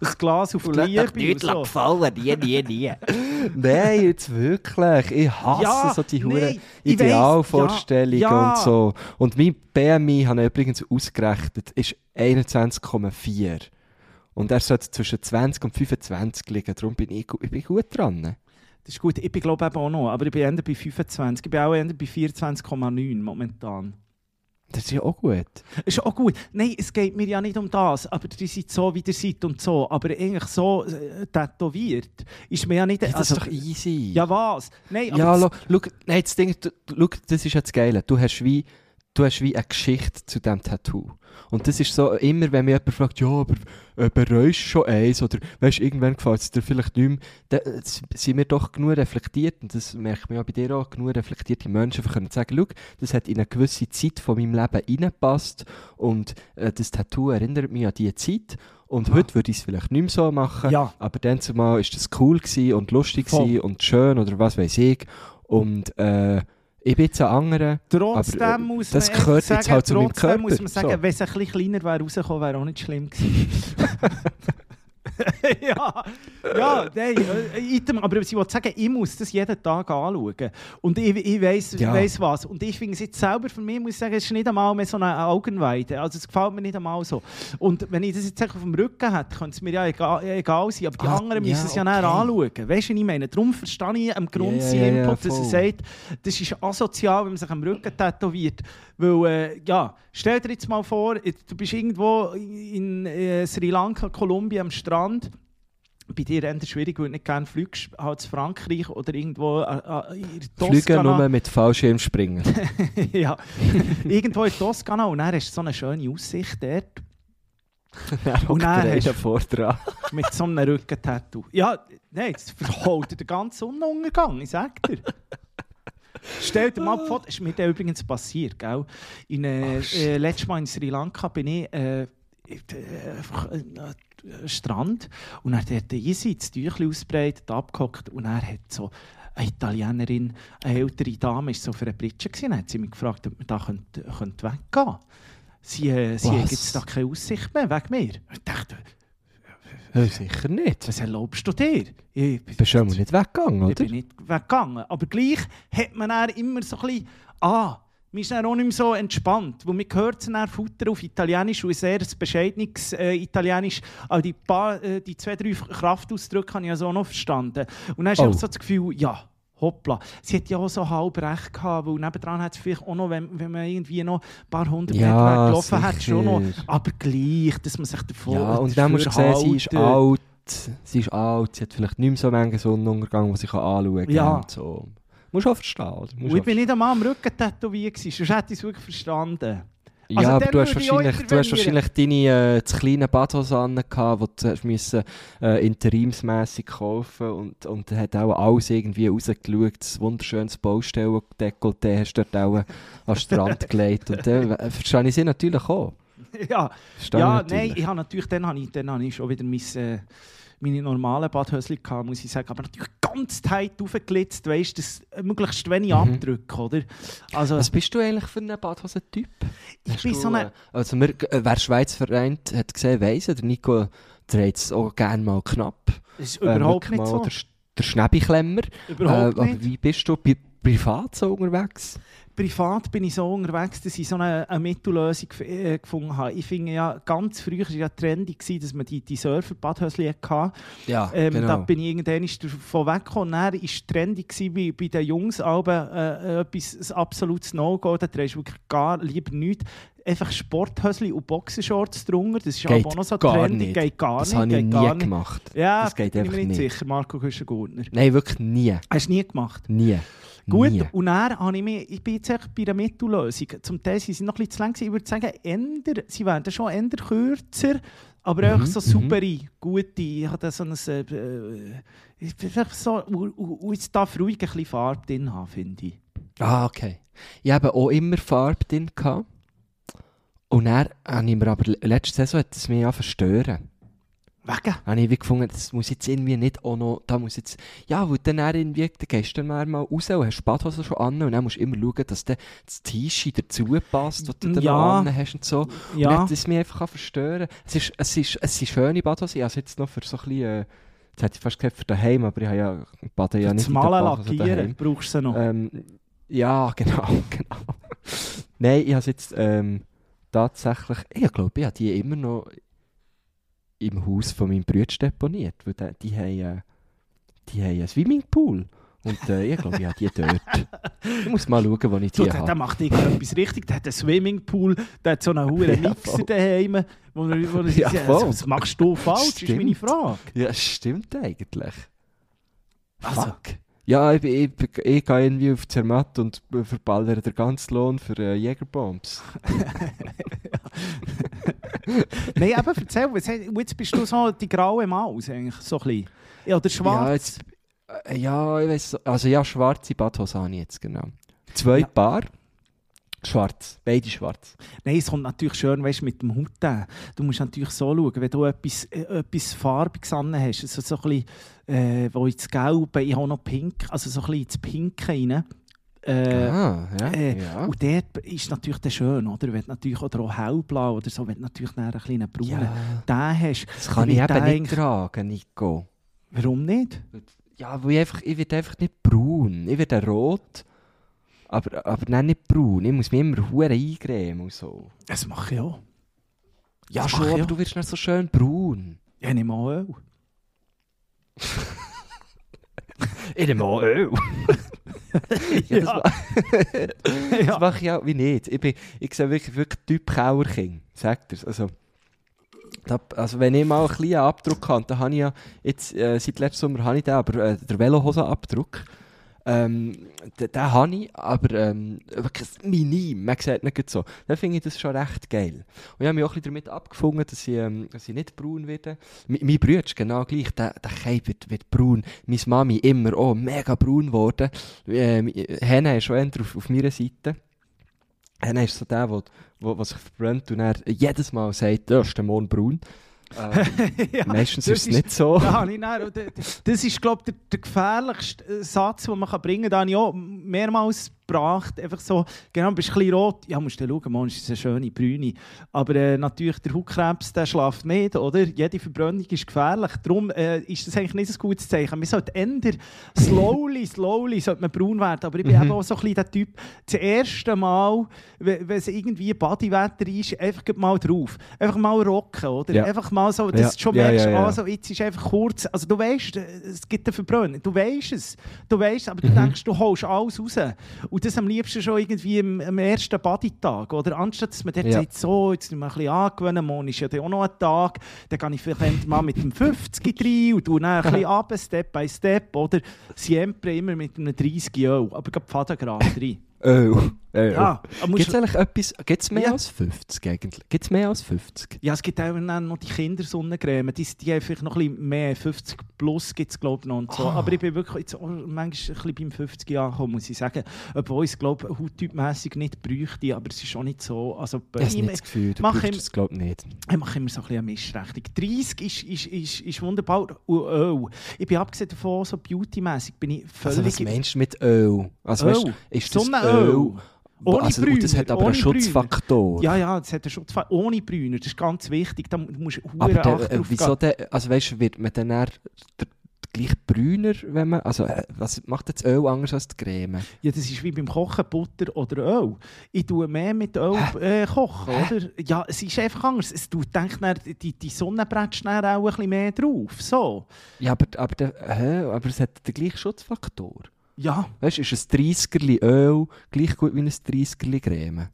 Das Glas auf [LAUGHS] die Liebe und so. gefallen, nie, nie, nie. [LAUGHS] Nein, jetzt wirklich. Ich hasse Ja, so die huren Idealvorstellungen ja, ja. und so. Und mein BMI, habe ich übrigens ausgerechnet, ist 21,4. Und er sollte zwischen 20 und 25 liegen. Darum bin ich, ich bin gut dran. Das ist gut. Ich bin glaube ich auch noch, aber ich bin eher bei 25. Ich bin auch eher bei 24,9 momentan. Das ist ja auch gut. Ist auch gut. Nein, es geht mir ja nicht um das, aber ihr seid so, wie ihr seid und so. Aber eigentlich so äh, tätowiert ist mir ja nicht... das also- ist doch easy. Ja, was? Nein, aber Ja, das- lo, schau, nein, das Ding, schau, das ist ja das Geile. Du hast wie, du hast wie eine Geschichte zu diesem Tattoo. Und das ist so, immer wenn mich jemand fragt, ja, aber äh, bereust du schon eins? Oder weißt du, irgendwann gefällt es dir vielleicht nicht mehr, dann äh, sind wir doch genug reflektiert. Und das merkt man ja bei dir auch, genug reflektierte Menschen, die können sagen, schau, das hat in eine gewisse Zeit von meinem Leben reingepasst. Und äh, das Tattoo erinnert mich an diese Zeit. Und Ah. heute würde ich es vielleicht nicht mehr so machen. Ja. Aber dann zumal ist das cool gewesen und lustig gewesen und schön oder was weiß ich. Und äh, ich bin jetzt ein anderer. Trotzdem Aber, äh, muss das man gehört sagen, jetzt halt zu meinem trotzdem Körper. muss man sagen, So. wenn es ein bisschen kleiner wäre rausgekommen, wäre auch nicht schlimm gewesen. [LAUGHS] [LAUGHS] ja, ja, nein, äh, item, aber sie wollte sagen, ich muss das jeden Tag anschauen. Und ich, ich weiss, Ja. weiss was. Und ich finde es jetzt selber für mich, muss ich sagen, es ist nicht einmal mehr so eine Augenweide. Also es gefällt mir nicht einmal so. Und wenn ich das jetzt auf dem Rücken hätte, könnte es mir ja egal, egal sein. Aber die Ah, anderen ja, müssen es ja okay. anschauen. Weißt du, was ich meine? Darum verstehe ich am Grund Ja, ja, seinen ja, Input, dass er sagt, das ist asozial, wenn man sich am Rücken tätowiert. Weil, äh, ja, stell dir jetzt mal vor, du bist irgendwo in äh, Sri Lanka, Kolumbien am Strand. Bei dir ist es schwierig, weil du nicht gerne fliegst, halt zu Frankreich oder irgendwo äh, äh, in Toskana. nur mit Fallschirmspringen. [LAUGHS] ja, irgendwo in Toskana und dann hast du so eine schöne Aussicht dort [LAUGHS] Dann hockt dann hast- einer vor dran. [LAUGHS] mit so einem Rückentattoo. Ja, nein, das verholt den ganzen Sonnenuntergang, ich sag dir. Stell dir mal vor, das ist mir übrigens passiert, gell? In, äh, äh, letztes Mal in Sri Lanka bin ich äh, äh, äh, äh, Strand und dann hat easy das Tüchlein ausbreitet, abgehockt und er hat so eine Italienerin, eine ältere Dame, ist so auf einer Pritsche gewesen, hat sie mich gefragt, ob wir da könnte, könnte weggehen Sie, äh, sie hat jetzt da keine Aussicht mehr wegen mir. Ich dachte, Ja, sicher nicht. Was erlaubst du dir? Ich, Du bist mal nicht weggegangen, ich oder? bin nicht weggegangen. Aber gleich hat man dann immer so ein bisschen, ah, man ist dann auch nicht mehr so entspannt. Weil man hört dann Futter auf Italienisch und sehr bescheidenes äh, Italienisch. Aber die, paar, äh, die zwei, drei Kraftausdrücke habe ich also auch noch verstanden. Und dann hast du Oh. auch so das Gefühl, ja, hoppla. Sie hat ja auch so halb recht gehabt, weil nebendran hat es vielleicht auch noch, wenn, wenn man irgendwie noch ein paar hundert Ja, Meter gelaufen hat, schon noch. Aber gleich, dass man sich davon Ja, und dann du dafür sehen, sie ist alt. Sie ist alt, sie hat vielleicht nicht mehr so einen Sonnenuntergang, den sie anschauen kann. Ja. Und so. Musst verstehen, oder? Musst ich bin nicht einmal am Rücken tätowiert, sonst hätte ich es wirklich verstanden. Ja, Also, aber du hast, wahrscheinlich, du hast wahrscheinlich deine äh, zu kleinen Badhose an, die du hast müssen, äh, interimsmässig kaufen und, und hat auch alles irgendwie rausgeschaut. Das wunderschönes Baustellendekolleté hast du dort auch äh, an den Strand [LAUGHS] gelegt. Und dann äh, verstehe ich sie natürlich auch. ja, Verstehe ja ich nein, ich habe natürlich, dann habe ich, dann habe ich schon wieder mein, äh, meine normalen Badhösli gehabt, muss ich sagen. Aber natürlich ganz tight aufgelitzt, weißt du, äh, möglichst wenig Mhm. Abdrücke, oder? Also, Was bist du eigentlich für ein Badhosen-Typ? ich Hast bin du, so eine... äh, Also, wir, äh, wer Schweiz vereint hat gesehen, weiss, der Nico trägt es auch gerne mal knapp. Das ist Äh, überhaupt wirklich nicht so. Der, der Schnäbiklemmer. Überhaupt äh, aber nicht. wie bist du pri privat so unterwegs? Privat bin ich so unterwegs, dass ich so eine, eine Mittellösung äh, gefunden habe. Ich finde ja, ganz früh war ja trendy, gewesen, dass man die, die Surfer-Badhösli hatte. Ja, Ähm, genau. Da bin ich irgendwann davon weggekommen. Dann war es trendy gewesen, bei, bei den Jungs Alben, äh, etwas ein absolutes No-Go. Da trägst du wirklich gar lieber nichts. Einfach Sporthösli und Boxershorts drunter. Das ist Geht aber auch noch so trendy. nicht. Geht gar das nicht. habe ich nie nicht. gemacht. Ja, Das geht bin ich mir nicht nicht. sicher, Marco Küschen-Gurtner. Nein, wirklich nie. Hast du nie gemacht? Nie. Gut, Nie. und dann habe ich mich, ich bin jetzt echt bei der Mittellösung. Zum Teil sind sie noch ein bisschen zu lang. gewesen. Ich würde sagen, änder, sie werden schon eher kürzer, aber Mhm, einfach so mhm. saubere, gute. Ich habe so ein... Äh, äh, so... Und, jetzt darf ruhig ein bisschen Farbe drin haben, finde ich. Ah, okay. Ich habe auch immer Farbe drin. Gehabt. Und dann habe ich mir aber letzte Saison hat es mich angefangen zu stören. Wegen? habe ich wie gefunden, das muss jetzt irgendwie nicht auch noch, da muss jetzt, ja, weil dann irgendwie, dann gehst du dann mal raus und hast Badhose schon an und dann musst du immer schauen, dass dann das T-Shirt dazu passt, was du dann Ja. an hast und so. Und Ja. dann hat es mich einfach verstören. Es ist, es ist, es sind schöne Badhose, ich habe es jetzt noch für so ein bisschen, äh, jetzt hätte ich fast gesagt für daheim, aber ich habe ja, bade ja nicht das der Malen lackieren brauchst du noch. Ähm, ja, genau, [LAUGHS] genau. Nein, ich habe jetzt ähm, tatsächlich, ich glaube, ich habe die immer noch im Haus von meinem Bruder deponiert, weil die, die, haben, äh, die haben einen Swimmingpool. Und äh, ich glaube, ich habe die dort. Ich muss mal schauen, wo ich die der, der habe. macht irgendetwas richtig. Der hat einen Swimmingpool, der hat so einen hohen Ja, Mixer daheim. Wo er, wo er Ja, sagt, voll. was machst du falsch, ist meine Stimmt. Frage. Ja, stimmt eigentlich. Also. Fuck. Ja, ich, ich, ich gehe irgendwie auf Zermatt und verballere den ganzen Lohn für äh, Jägerbombs. [LAUGHS] Nein, eben, erzähl, jetzt bist du so die graue Maus, eigentlich, so ein bisschen. Ja, oder schwarz. Ja, jetzt, äh, ja, ich weiß, also ja, schwarze Badhose habe ich jetzt, genau. Zwei Ja. Paar, schwarz, beide schwarz. Nein, es kommt natürlich schön weißt, mit dem Hut. an. Du musst natürlich so schauen, wenn du etwas, äh, etwas Farbiges an hast, also so ein bisschen, äh, wo ins Gelbe, ich habe noch Pink, also so ein bisschen ins Pinke rein. Äh, ah, ja, äh, ja. Und dort ist natürlich der schön, oder? Wenn natürlich oder auch hellblau oder so, wenn natürlich einen kleinen braunen ja. den hast. Das kann ich eben nicht tragen, Nico. Warum nicht? Ja, weil ich einfach, ich werde einfach nicht braun. Ich werde rot, aber, aber dann nicht braun. Ich muss mich immer hure eingremen und so. Das mache ich auch. Ja, Das schon, aber auch. du wirst nicht so schön braun. Ich nehme auch Öl. [LAUGHS] Ich nehme auch Öl. [LAUGHS] ja, das, Ja. [LAUGHS] das ja. mache ich auch wie nicht. Ich, bin, ich sehe wirklich, wirklich Typ Kauerking, sagt er Also, da, also wenn ich mal einen kleinen Abdruck habe, dann habe ich ja, jetzt, äh, seit letztem Sommer habe ich den, aber äh, der Velohosenabdruck, ähm, den, den habe ich, aber ähm, wirklich minim, man sieht nicht so. Dann finde ich das schon recht geil. Und ich habe mich auch ein damit abgefunden, dass ich, ähm, dass ich nicht braun werde. Mi- Mein Bruder ist genau gleich, der, der Kai wird, wird braun. Meine Mami immer auch mega braun geworden. Ähm, Henne ist schon eher auf, auf meiner Seite. Henne ist so der, der sich verbrennt und er jedes Mal sagt, ja, ist der Mond braun. Ähm, [LAUGHS] Ja, meistens ist es nicht so. [LAUGHS] Ich dann, das ist, glaube ich, der, der gefährlichste äh, Satz, den man kann bringen kann. Da habe ich auch mehrmals gebracht. Einfach so, genau, bist ein bisschen rot. Ja, musst du schauen, man, ist eine schöne Brüne. Aber äh, natürlich, der Hautkrebs, der schläft nicht, oder? Jede Verbrennung ist gefährlich. Darum äh, ist das eigentlich nicht ein gutes Zeichen. Man sollte ändern, slowly, [LAUGHS] slowly sollte man braun werden. Aber ich bin Mhm. eben auch so ein bisschen der Typ, das erste Mal, wenn es irgendwie Bodywetter ist, einfach mal drauf. Einfach mal rocken, oder? Ja. Einfach mal so, dass Ja. du schon Ja, merkst, also jetzt ist einfach kurz, also du weißt, äh, es gibt eine Verbrennung, du weißt es, du weißt, aber du Mhm. denkst, du holst alles raus. Und das am liebsten schon irgendwie am, am ersten Bodytag, oder? Anstatt dass man dort Ja. sagt, so, jetzt müssen wir ein bisschen angewöhnen, morgen ist ja dann auch noch ein Tag, dann gehe ich vielleicht mal mit dem 50 [LAUGHS] rein und dann ein bisschen [LAUGHS] ab, Step by Step, oder? Siempre immer mit einem 30 Euro, aber gerade Pfadagrad rein. Oh. oh. Ja, Gibt es eigentlich etwas, gibt's mehr Ja. als 50 eigentlich? Gibt es mehr als 50? Ja, es gibt auch noch die Kindersonnencreme. Die, die haben vielleicht noch ein bisschen mehr. 50 plus gibt es, glaube ich, noch. Und so. Ah. Aber ich bin wirklich jetzt manchmal ein bisschen beim 50 Jahr angekommen, muss ich sagen. Obwohl ich es, glaube ich, hauttypmässig nicht bräuchte. Aber es ist auch nicht so. Also, Ich habe ich, nicht das Gefühl, du mach brauchst das glaube ich nicht. ich mache immer so ein bisschen eine Mischrechnung. 30 ist, ist, ist, ist wunderbar. Und Öl. Ich bin abgesehen davon, so beautymäßig bin ich völlig... Also was meinst du mit Öl? Also, weißt, du, ist das. Öl? Ohne also, und das Brüner, hat aber einen Schutzfaktor. Ja, ja, das hat einen Schutz. Ohne Brüner, das ist ganz wichtig. Da musst du aber der, Acht äh, wieso der, also weißt wird man dann eher gleich brüner, wenn man, also äh, was macht jetzt Öl anders als die Creme? Ja, das ist wie beim Kochen Butter oder Öl. Ich tue mehr mit Öl äh, kochen, oder? Ja, es ist einfach anders. Es tut, denk, dann, die, die Sonne bretzt dann auch ein bisschen mehr drauf. So. Ja, aber, aber, der, hä, aber es hat den gleichen Schutzfaktor. Ja, Weißt du, ist ein 30er Öl gleich gut wie ein 30er Creme?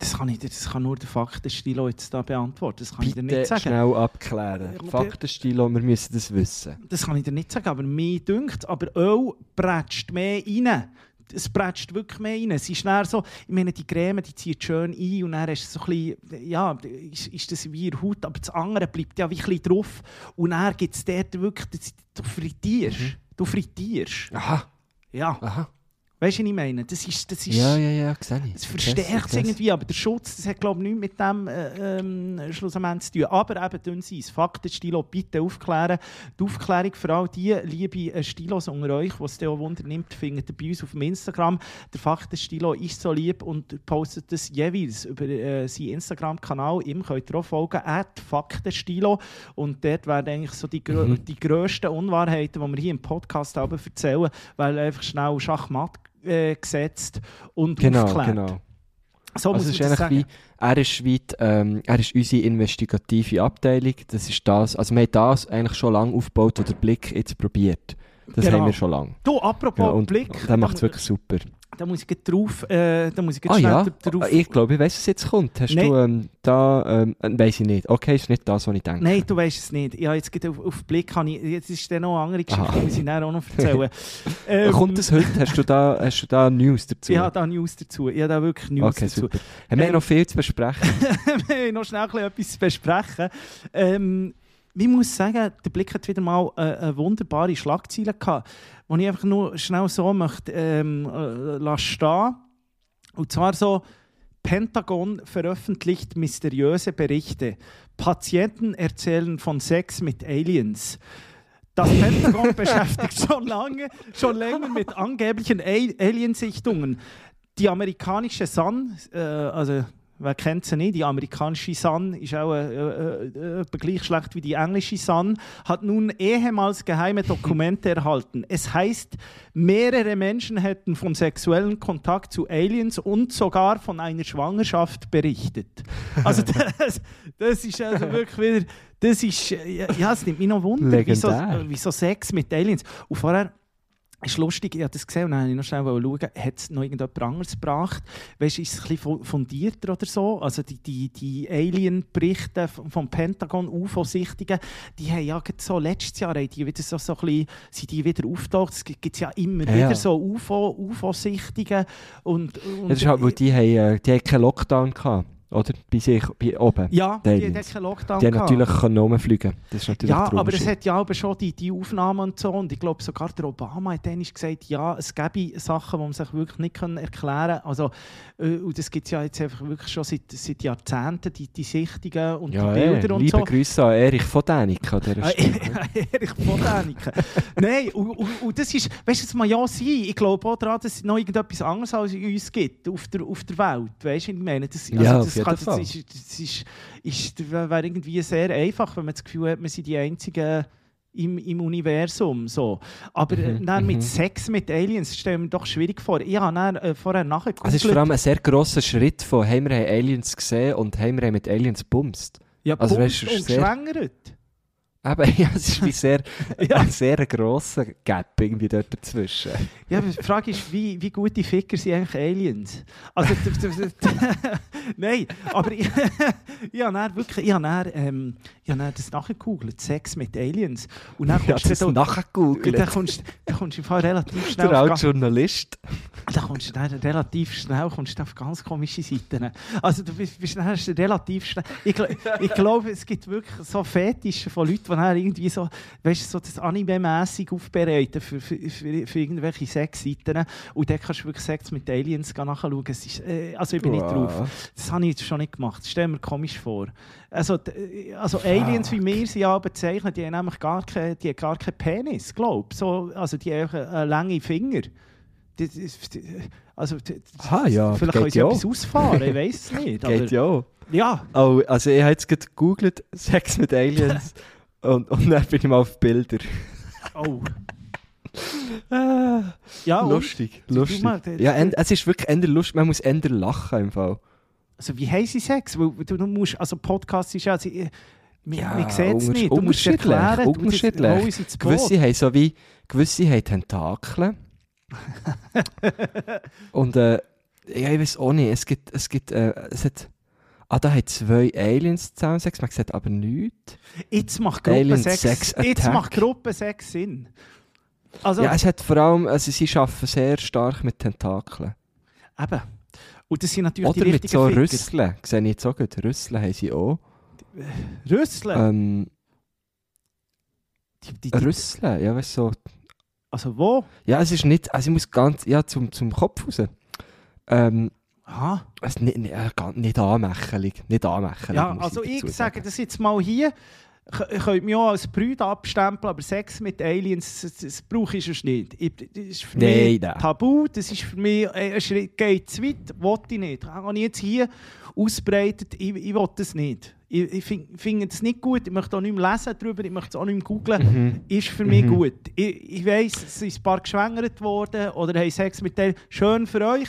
das kann, ich, das kann nur der Faktenstilo jetzt da beantworten. Das kann ich dir Bitte nicht sagen. schnell abklären. Faktenstilo, wir müssen das wissen. Das kann ich dir nicht sagen, aber mir dünkt, aber Öl bretzt mehr rein. Es bretzt wirklich mehr rein. Es ist dann so, ich meine, die Creme, die zieht schön ein und dann ist so ein bisschen, ja, ist, ist das wie der Haut, aber das andere bleibt ja wie ein bisschen drauf. Und dann gibt es dort wirklich, das, du frittierst. Du frittierst. Aha, Ja, aha. Weißt du, was ich meine? Das ist, das ist, Ja, ja, ja, sehe ich. es verstärkt es irgendwie, aber der Schutz, das hat glaube ich nichts mit dem äh, ähm, schlussendlich zu tun. Aber eben dünn sein, Faktenstilo, bitte aufklären. Die Aufklärung für all die liebe äh, Stilos unter euch, was es auch Wunder nimmt, findet ihr bei uns auf dem Instagram. Der Faktenstilo ist so lieb und postet das jeweils über äh, seinen Instagram-Kanal. Ihm könnt ihr auch folgen, at Faktenstilo. Und dort werden eigentlich so die, grö Mhm. die grössten Unwahrheiten, die wir hier im Podcast haben, erzählen, weil einfach schnell Schachmatt äh, gesetzt und Genau, aufklärt. genau. So Also ist eigentlich wie, er ist, wie die, ähm, er ist unsere investigative Abteilung. Das ist das, also wir haben das eigentlich schon lange aufgebaut, oder den Blick jetzt probiert. Das Genau. haben wir schon lange. Du, apropos Ja, und, Blick, und der macht es wirklich super. Da muss ich drauf, äh, da muss ich Ah schnell ja, drauf. ich glaube, ich weiß, was jetzt kommt. Hast Nein. du ähm, da, ähm, äh, weiß ich nicht. Okay, ist nicht das, was ich denke. Nein, du weißt es nicht. Ja, jetzt geht auf, auf Blick kann ich, jetzt ist dann noch eine andere Geschichte, die muss ich auch noch erzählen. [LAUGHS] Äh, Ähm, Kommt das heute? Hast du da, hast du da News dazu? Habe da News dazu. Ich habe da wirklich News okay, dazu. super. Haben wir Ähm, noch viel zu besprechen? [LAUGHS] wir haben noch schnell etwas zu besprechen. Ähm, ich muss sagen, der Blick hat wieder mal äh, eine wunderbare Schlagzeile gehabt, die ich einfach nur schnell so möchte ähm, äh, stehen. Und zwar so, Pentagon veröffentlicht mysteriöse Berichte. Patienten erzählen von Sex mit Aliens. Das Pentagon [LAUGHS] beschäftigt schon lange, schon länger mit angeblichen Aliensichtungen. Die amerikanische Sun, äh, also wer kennt sie nicht, die amerikanische Sun ist auch äh, äh, äh, gleich schlecht wie die englische Sun, hat nun ehemals geheime Dokumente [LAUGHS] erhalten. Es heißt, mehrere Menschen hätten von sexuellem Kontakt zu Aliens und sogar von einer Schwangerschaft berichtet. Also [LAUGHS] das, das ist also wirklich wieder, das ist, äh, ja, es nimmt mich noch Wunder, wieso, wieso Sex mit Aliens. Und vorher ist lustig, ich habe das gesehen und dann wollte ich noch schnell schauen, hat es noch irgendjemand anderes gebracht? Weißt du, ist es ein bisschen fu- fundierter oder so? Also die, die, die Alien-Berichte vom, Pentagon, UFO-Sichtungen, die haben ja so, letztes Jahr die wieder so, so ein bisschen, sind die wieder auftaucht. Es gibt ja immer Ja, wieder ja. so UFO, UFO-Sichtungen und, und Ja, das ist halt, weil die haben, äh, die haben keinen Lockdown gehabt. Oder? Bei sich, bei oben. Ja, Die die, die Aliens. hat keinen Lockdown Die haben natürlich können rumfliegen. Das ist natürlich Ja, aber es hat ja aber schon die, die Aufnahmen und so. Und ich glaube, sogar der Obama hat einmal gesagt, ja, es gäbe Sachen, die man sich wirklich nicht können erklären kann. Also, äh, und das gibt es ja jetzt einfach wirklich schon seit, seit Jahrzehnten, die, die Sichtungen und ja, die Bilder ey, und liebe so. Grüße an Erich von Däniken Ah, Stelle. [LAUGHS] Erich von Däniken. Nein, und, und, und das ist, weißt du, es mag ja sein, ich glaube auch daran, dass es noch irgendetwas anderes als in uns gibt auf der, auf der Welt. Weißt du, ich meine? Das, Ja, auf das, jeden das, Fall. ist, das ist, ist, wäre irgendwie sehr einfach, wenn man das Gefühl hat, wir sind die Einzigen im, im Universum. So. Aber Mhm, äh, dann mhm. mit Sex mit Aliens stellen wir doch schwierig vor. Ich habe dann, äh, vorher Also es ist vor allem ein sehr grosser Schritt von «Haben wir Aliens gesehen» und «Haben wir mit Aliens bumst». ja, also Punkt weißt es und sehr- geschwängert. Eben, [LAUGHS] ja, es ist wie sehr, [LAUGHS] Ja. ein sehr grosser Gap irgendwie dort dazwischen. Ja, aber die Frage ist, wie, wie gute Ficker sind eigentlich Aliens? Also, [LAUGHS] nein, aber ich, ich habe dann wirklich, ich habe dann, ähm, ich habe dann das nachgegoogelt, Sex mit Aliens. Und dann Ja, kommst das du dann, nachgegoogelt. kommst, dann kommst du im Fall relativ schnell Der alte Journalist. dann kommst du dann relativ schnell kommst du auf ganz komische Seiten. Also du bist, bist dann relativ schnell. Ich, ich glaube, es gibt wirklich so Fetische von Leuten, die dann irgendwie so, weißt du, so das Anime-mässig aufbereiten für, für, für, für irgendwelche Sexseiten. Und dann kannst du wirklich Sex mit Aliens nachschauen. Es ist, äh, also ich bin nicht drauf. Das habe ich jetzt schon nicht gemacht. Das stell mir komisch vor. Also, d- also Aliens wie wir sie ja bezeichnen, die haben nämlich gar keinen gar keinen Penis, glaube so, Also die haben einen langen Finger. Also, Ah, ja, vielleicht können sie ja etwas ausfahren, ich weiß es [LAUGHS] nicht. Geht ja ja, Oh, also ich habe jetzt gegoogelt, [LAUGHS] Sex mit Aliens. [LAUGHS] und, und dann bin ich mal auf Bilder. oh. [LAUGHS] Ah, Ja, und? lustig, Du- lustig. du mal, der- ja, en- es ist wirklich eher lustig, man muss eher lachen im Fall. Also wie haben sie Sex? Weil du, du musst, also Podcast ist ja, also, man, Ja, man sieht es nicht, du musst unterschiedlich, erklären, du musst unterschiedlich. ins Boot. Gewisse haben so wie, gewisse haben Tentakeln. [LAUGHS] und äh, ja, ich weiß auch nicht, es gibt, es gibt, äh, es hat, ah, da haben zwei Aliens zusammen Sex, man sieht aber nichts. Jetzt macht Sex jetzt Attack. macht Gruppensex Sinn. Also, Ja, es hat vor allem, also sie arbeiten sehr stark mit Tentakeln. eben. Und das sind natürlich Oder die mit so Ficker. Rüsseln, sehe ich jetzt auch gut, Rüsseln haben sie auch. Rüsseln? Ähm, die, die, die, Rüsseln, ja, weißt du, so. also wo? Ja, es ist nicht, also ich muss ganz, ja, zum, zum Kopf raus. Ähm, Aha. es nicht, nicht, äh, nicht anmächelig, nicht anmächelig. Ja, also ich dazu sage das jetzt mal hier. K- Ihr könnt mich auch als Brüder abstempeln, aber Sex mit Aliens, das, das brauche ich sonst nicht. Ich, das ist für Nein, mich nein. tabu, das ist für mich äh, ein Schritt, geht zu weit, wollte ich nicht. Habe ich jetzt hier ausbreitet, ich, ich will das nicht. Ich, ich finde find das nicht gut, ich möchte auch nicht mehr lesen darüber, ich möchte es auch nicht mehr googlen. Mhm. Ist für mich Mhm. gut. Ich, ich weiss, es sind ein paar geschwängert worden oder haben Sex mit Aliens. Schön für euch.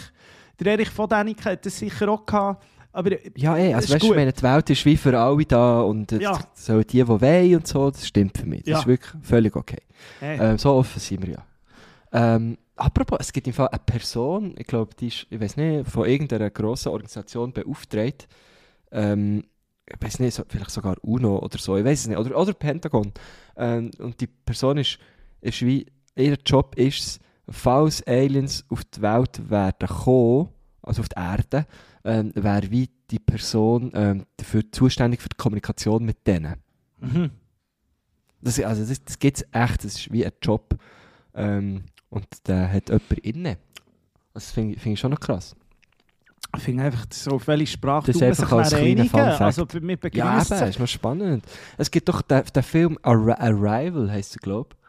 Der Erich von Däniken hat das sicher auch gehabt. Aber Ja, Das also weißt du, meine, die Welt ist wie für alle da und Ja. so die, die wollen und so, das stimmt für mich. Das Ja. ist wirklich völlig okay. hey. Ähm, so offen sind wir ja. Ähm, apropos, es gibt im Fall eine Person, ich glaube, die ist, ich weiß nicht, von irgendeiner grossen Organisation beauftragt. Ähm, ich weiß nicht, so, vielleicht sogar UNO oder so, ich weiß es nicht. Oder, oder Pentagon. Ähm, und die Person ist, ist wie, ihr Job ist es, falls Aliens auf die Welt werden kommen, also auf die Erde, ähm, wäre wie die Person ähm, dafür zuständig für die Kommunikation mit denen. mhm. Das, also das, das gibt es echt, das ist wie ein Job. Ähm, und der hat jemand inne. Das finde ich, find ich schon noch krass. Ich finde einfach, so auf welche Sprache Das man einfach als kleiner. Fun. Also mir Ja, eben, ist noch spannend. Es gibt doch den, den Film Arri Arrival, heisst er, glaube ich.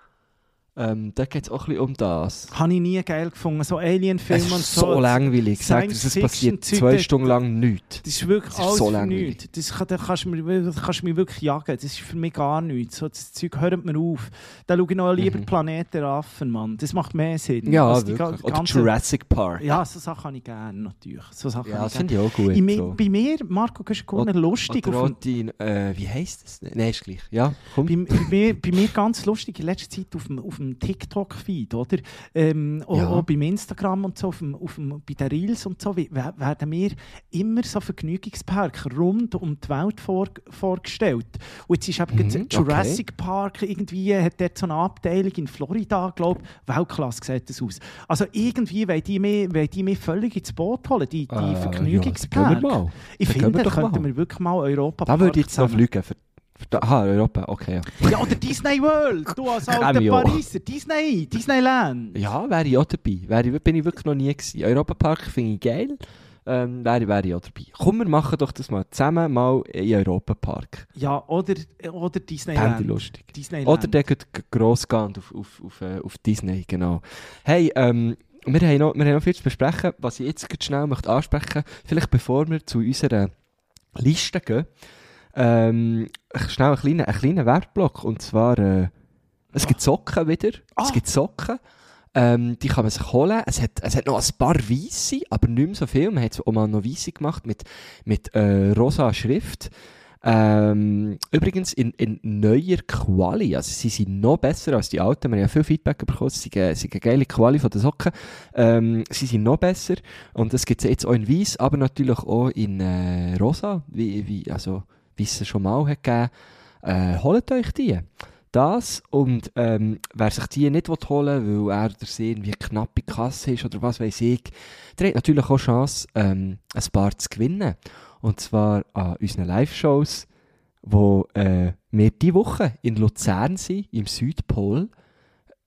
Ähm, da geht es auch ein bisschen um das. Habe ich nie geil gefunden. So Alien-Filme und so. so langweilig. Ich dir, es passiert zwei Stunden lang nichts. Das ist wirklich Das ist alles so langweilig. nichts. Das, kann, da kannst du du mich wirklich jagen. Das ist für mich gar nichts. So, das Zeug hört mir auf. Da schaue ich noch lieber Mhm. Planet der Affen, Mann. Das macht mehr Sinn. Ja, als die wirklich. ga- Oder ganze- Jurassic Park. Ja, so Sachen habe ich gerne, natürlich. So Sachen Ja, das ich finde ich auch gut. gerne. I- so. Bei mir, Marco Guschkuner, lustig. Oder Auf die, äh, wie heisst das? Nein, ist gleich. Ja, komm. bei, bei, mir, bei mir ganz lustig in letzter Zeit auf dem, auf dem TikTok-Feed, oder? Ähm, Ja. auch beim Instagram und so, auf dem, auf dem, bei den Reels und so, werden mir immer so Vergnügungsparks rund um die Welt vor, vorgestellt. Und jetzt ist eben Mhm, Jurassic Park irgendwie, hat dort so eine Abteilung in Florida, glaube ich, Weltklasse sieht das aus. Also irgendwie wollen die mich, wollen die mich völlig ins Boot holen, die, die Äh, ja, wir mal. Ich finde, doch könnten wir wirklich mal Europa Da würde ich jetzt noch fliegen. Aha, Europa, okay. Ja. Oder Disney World, du als alter. Pariser. Disney, Disneyland. Ja, wäre ich auch dabei. Wäre bin ich wirklich noch nie gewesen. Europapark finde ich geil. Ähm, wäre, wäre ich auch dabei. Komm, wir machen doch das mal zusammen mal in Europapark. Ja, oder, oder Fände Disneyland. lustig. Disneyland. Oder der geht gross gehen auf, auf, auf, äh, auf Disney, genau. Hey, ähm, wir haben, noch, wir haben noch viel zu besprechen, was ich jetzt schnell möchte ansprechen Vielleicht bevor wir zu unserer Liste gehen. Ähm, schnell einen kleinen, einen kleinen Werbeblock. Und zwar, äh, es gibt Socken wieder. Ah. Es gibt Socken. Ähm, die kann man sich holen. Es hat, es hat noch ein paar weisse, aber nicht mehr so viel. Man hat auch mal noch weisse gemacht mit, mit äh, rosa Schrift. Ähm, übrigens in, in neuer Quali. Also sie sind noch besser als die alten. Wir haben ja viel Feedback bekommen. Sie sind, eine- sie sind eine geile Quali von den Socken. Ähm, sie sind noch besser. Und das gibt es jetzt auch in weiß, aber natürlich auch in äh, rosa, wie, wie, also, wie es schon mal hat gegeben. Äh, holt euch die. Das und ähm, wer sich die nicht holen will, weil er oder sie irgendwie knapp in die Kasse ist oder was weiß ich, der hat natürlich auch Chance, ähm, ein paar zu gewinnen. Und zwar an unseren Live-Shows, wo äh, wir diese Woche in Luzern sind, im Südpol.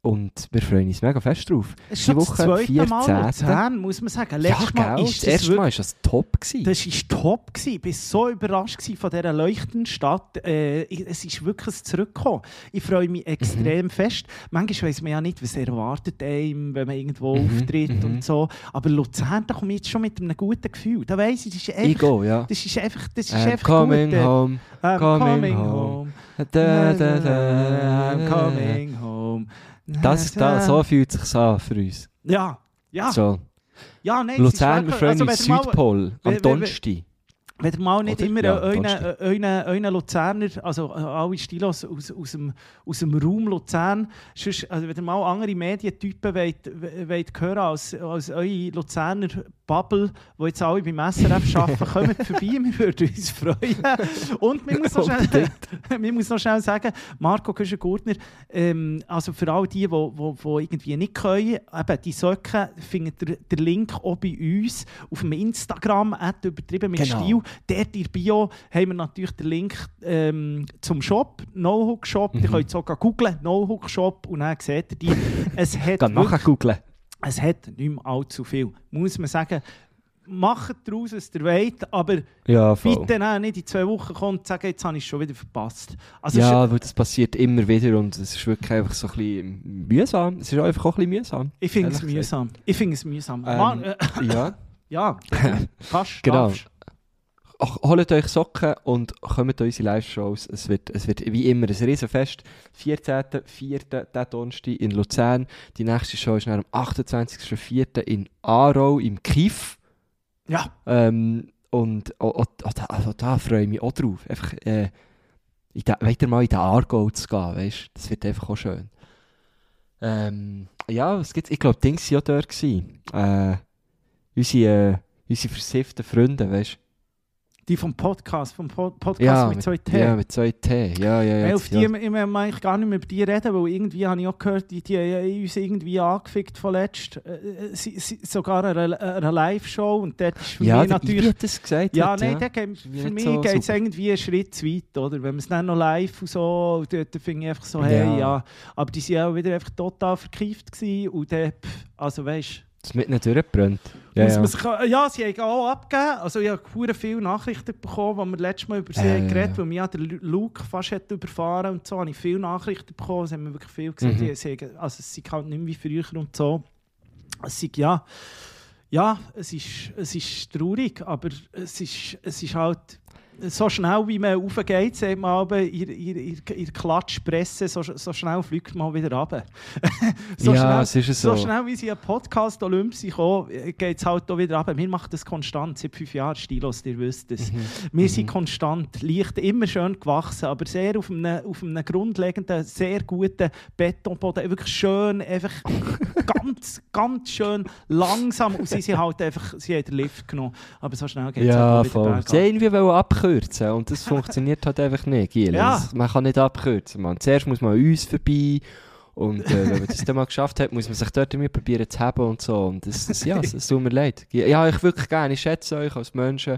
Und wir freuen uns mega fest drauf. Es ist die schon das Woche zweite Mal 14.. Luzern, muss man sagen. Ja, Letztes Mal gell? ist das erste Mal war das top. Gewesen. Das war top. gewesen. Ich war so überrascht gewesen von dieser leuchtenden Stadt. Äh, ich- es ist wirklich ein Zurückkommen. Ich freue mich Mhm. extrem fest. Manchmal weiss man ja nicht, was erwartet einem, wenn man irgendwo Mhm, auftritt mhm. und so. Aber Luzern, da komme ich jetzt schon mit einem guten Gefühl. Da weiss ich, das ist ich einfach, gehe, ja. das ist einfach, das ist I'm einfach coming gut. home. I'm coming coming home. home. Da, da, da, I'm coming home. Das, da, so fühlt es sich an für uns. Ja, ja. So. ja nein, Luzern, wir freuen uns Südpol am Donnerstag. Wenn ihr mal nicht Oder? immer Ja, euren, euren, euren Luzerner, also äh, alle Stilos aus, aus, dem, aus dem Raum Luzern, sonst, also wenn ihr mal andere Medientypen wollt, wollt hören als, als eure Luzerner Bubble, die jetzt alle beim SRF arbeiten, [LAUGHS] kommt vorbei, wir würden uns freuen. Und man muss noch schnell, [LAUGHS] man muss noch schnell sagen, Marco Köschen-Gurtner, ähm, also für all die, die, die, die irgendwie nicht können, eben die Socken, findet ihr den Link auch bei uns auf dem Instagram, übertrieben mit Genau. Stil. Dort in der Bio haben wir natürlich den Link ähm, zum Shop, No Hook Shop. Mhm. Ihr könnt sogar googlen, No Hook Shop, und dann seht ihr die. [LAUGHS] Es hat, Geh wirklich, nachher googeln. es hat nicht mehr allzu viel. Muss man sagen, macht daraus, was ihr wollt, aber Ja, bitte dann nicht in zwei Wochen kommen und sagen, jetzt habe ich es schon wieder verpasst. Also Ja, weil das passiert immer wieder und es ist wirklich einfach so ein bisschen mühsam. Es ist einfach auch ein bisschen mühsam. ich finde es mühsam. Ich finde es mühsam. Ähm, Mann, äh, Ja. [LAUGHS] ja, [LAUGHS] fast. Genau. darfst. Ach, Holt euch Socken und kommt unsere Live-Shows. Es wird, es wird wie immer ein Riesenfest. 14.04. der Donnerstag in Luzern. Die nächste Show ist dann am 28.04. in Aarau im Kiff. Ja, Ähm, und oh, oh, oh, da, also da freue ich mich auch drauf. Einfach, äh, in den- weiter mal in den Aargau zu gehen, weißt? Das wird einfach auch schön. Ähm, ja, was gibt's? Ich glaube, Dings waren ja dort. Gewesen. Äh, unsere, äh, unsere versifften Freunde, weißt die vom Podcast, vom Po- Podcast Ja, mit zwei T. Ja, mit zwei T. Ja, ja, ja. Auf die, ja. ich will eigentlich gar nicht mehr über die reden, weil irgendwie habe ich auch gehört, die, die haben uns irgendwie angefickt von letzt. Äh, äh, sie, sie, sogar eine, eine Live-Show und dort ist für ja, mich natürlich... Hat das gesagt. Ja, hat, nein, ja. geht, für mich so geht es irgendwie einen Schritt zu weit, oder? Wenn man es dann noch live und so, und dort finde ich einfach so, hey, Ja. ja. Aber die waren auch wieder einfach total verkeift gewesen und dann, also weißt Das mit ihnen durchgebrannt. Ja, ja. sich, ja, sie haben auch abgegeben. Also ich habe viele Nachrichten bekommen, als wir letztes Mal über sie Äh, haben geredet ja. weil mich ja der Lu- Luke fast hat überfahren und so, habe ich viele Nachrichten bekommen. Es haben mir wirklich viel gesagt, Mhm. die, sie, haben- also es sind halt nicht mehr wie früher und so. Es ist, ja, ja, es ist, es ist traurig, aber es ist, es ist halt, so schnell wie man raufgeht, sagt man aber, ihr, ihr, ihr, ihr Klatschpresse, so, so schnell fliegt man wieder runter. [LAUGHS] so, Ja, schnell, es ist so so. schnell wie sie einen Podcast Olymp sind, geht es halt auch wieder runter. Wir machen das konstant, seit fünf Jahren, Stilos, ihr wisst es. Mhm. Wir sind konstant, leicht immer schön gewachsen, aber sehr auf einem, auf einem grundlegenden, sehr guten Betonboden. Wirklich schön, einfach [LAUGHS] ganz, ganz schön langsam. Und sie sind halt einfach, sie haben den Lift genommen. Aber so schnell geht es Ja, halt wieder voll. Sie irgendwie wollen abkürzen und das funktioniert halt einfach nicht, Giel. Ja. Man kann nicht abkürzen, man. Zuerst muss man an uns vorbei und äh, wenn man das dann mal geschafft hat, muss man sich dort irgendwie probieren zu haben und so. Und das, das, ja, es tut mir leid. Ja, ich wirklich gerne. Ich schätze euch als Menschen.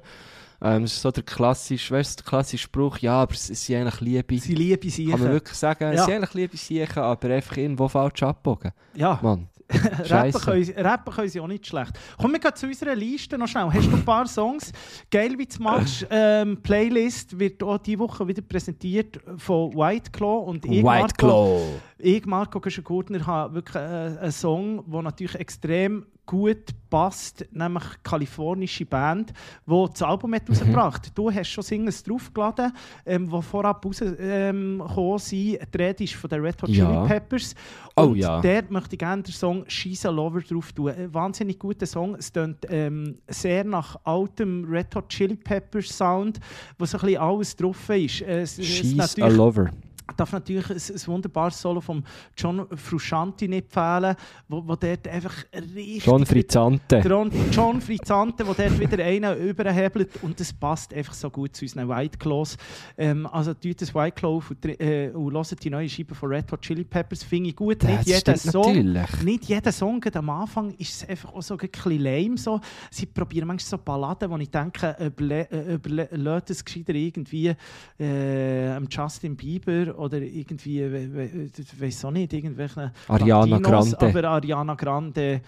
Ähm, es ist so der klassische, weißt du, der klassische Spruch, ja, aber es es sind eigentlich Liebe. Sie lieben sie. Kann man wirklich sagen, Ja. es sind eigentlich Liebe Siechen, aber einfach irgendwo falsch abbogen. Ja, Mann, [LAUGHS] rappen können, sie- rappen können sie auch nicht schlecht. Kommen wir zu unserer Liste noch schnell. Hast du ein paar Songs? Geil, wie du machst. Ähm, Playlist wird auch diese Woche wieder präsentiert von White Claw und Marco, Claw. Ich, Marco Güschen-Gurtner, habe wirklich äh, einen Song, der natürlich extrem gut passt, nämlich kalifornische Band, die das Album hat rausgebracht Du hast schon Singles draufgeladen, ähm, die vorab rausgekommen ähm, sind. Die Rede ist von den Red Hot Ja. Chili Peppers. Oh Und ja. dort möchte ich gerne den Song «She's a Lover» drauf tun. Ein wahnsinnig guter Song. Es klingt ähm, sehr nach altem Red Hot Chili Peppers Sound, wo so ein bisschen alles drauf ist. Äh, Es, es She's a natürlich- lover. darf natürlich ein, ein wunderbares Solo von John Frusciante nicht fehlen, wo, wo dort einfach richtig... John Frizzante. John, John Frizzante, der dort wieder einen überhebelt und das passt einfach so gut zu unseren White Claws. Ähm, also tut das White Claw und, äh, und hört die neue Scheibe von Red Hot Chili Peppers, finde ich gut. Das nicht jeder Song, natürlich. nicht jeder Song am Anfang ist es einfach auch so ein bisschen lame. So. Sie probieren manchmal so Balladen, wo ich denke, überle äh, überlässt es gescheiter irgendwie äh, Justin Bieber oder irgendwie, we, weiß auch nicht, irgendwelchen Ariana Latinos, Grande. aber Ariana Grande,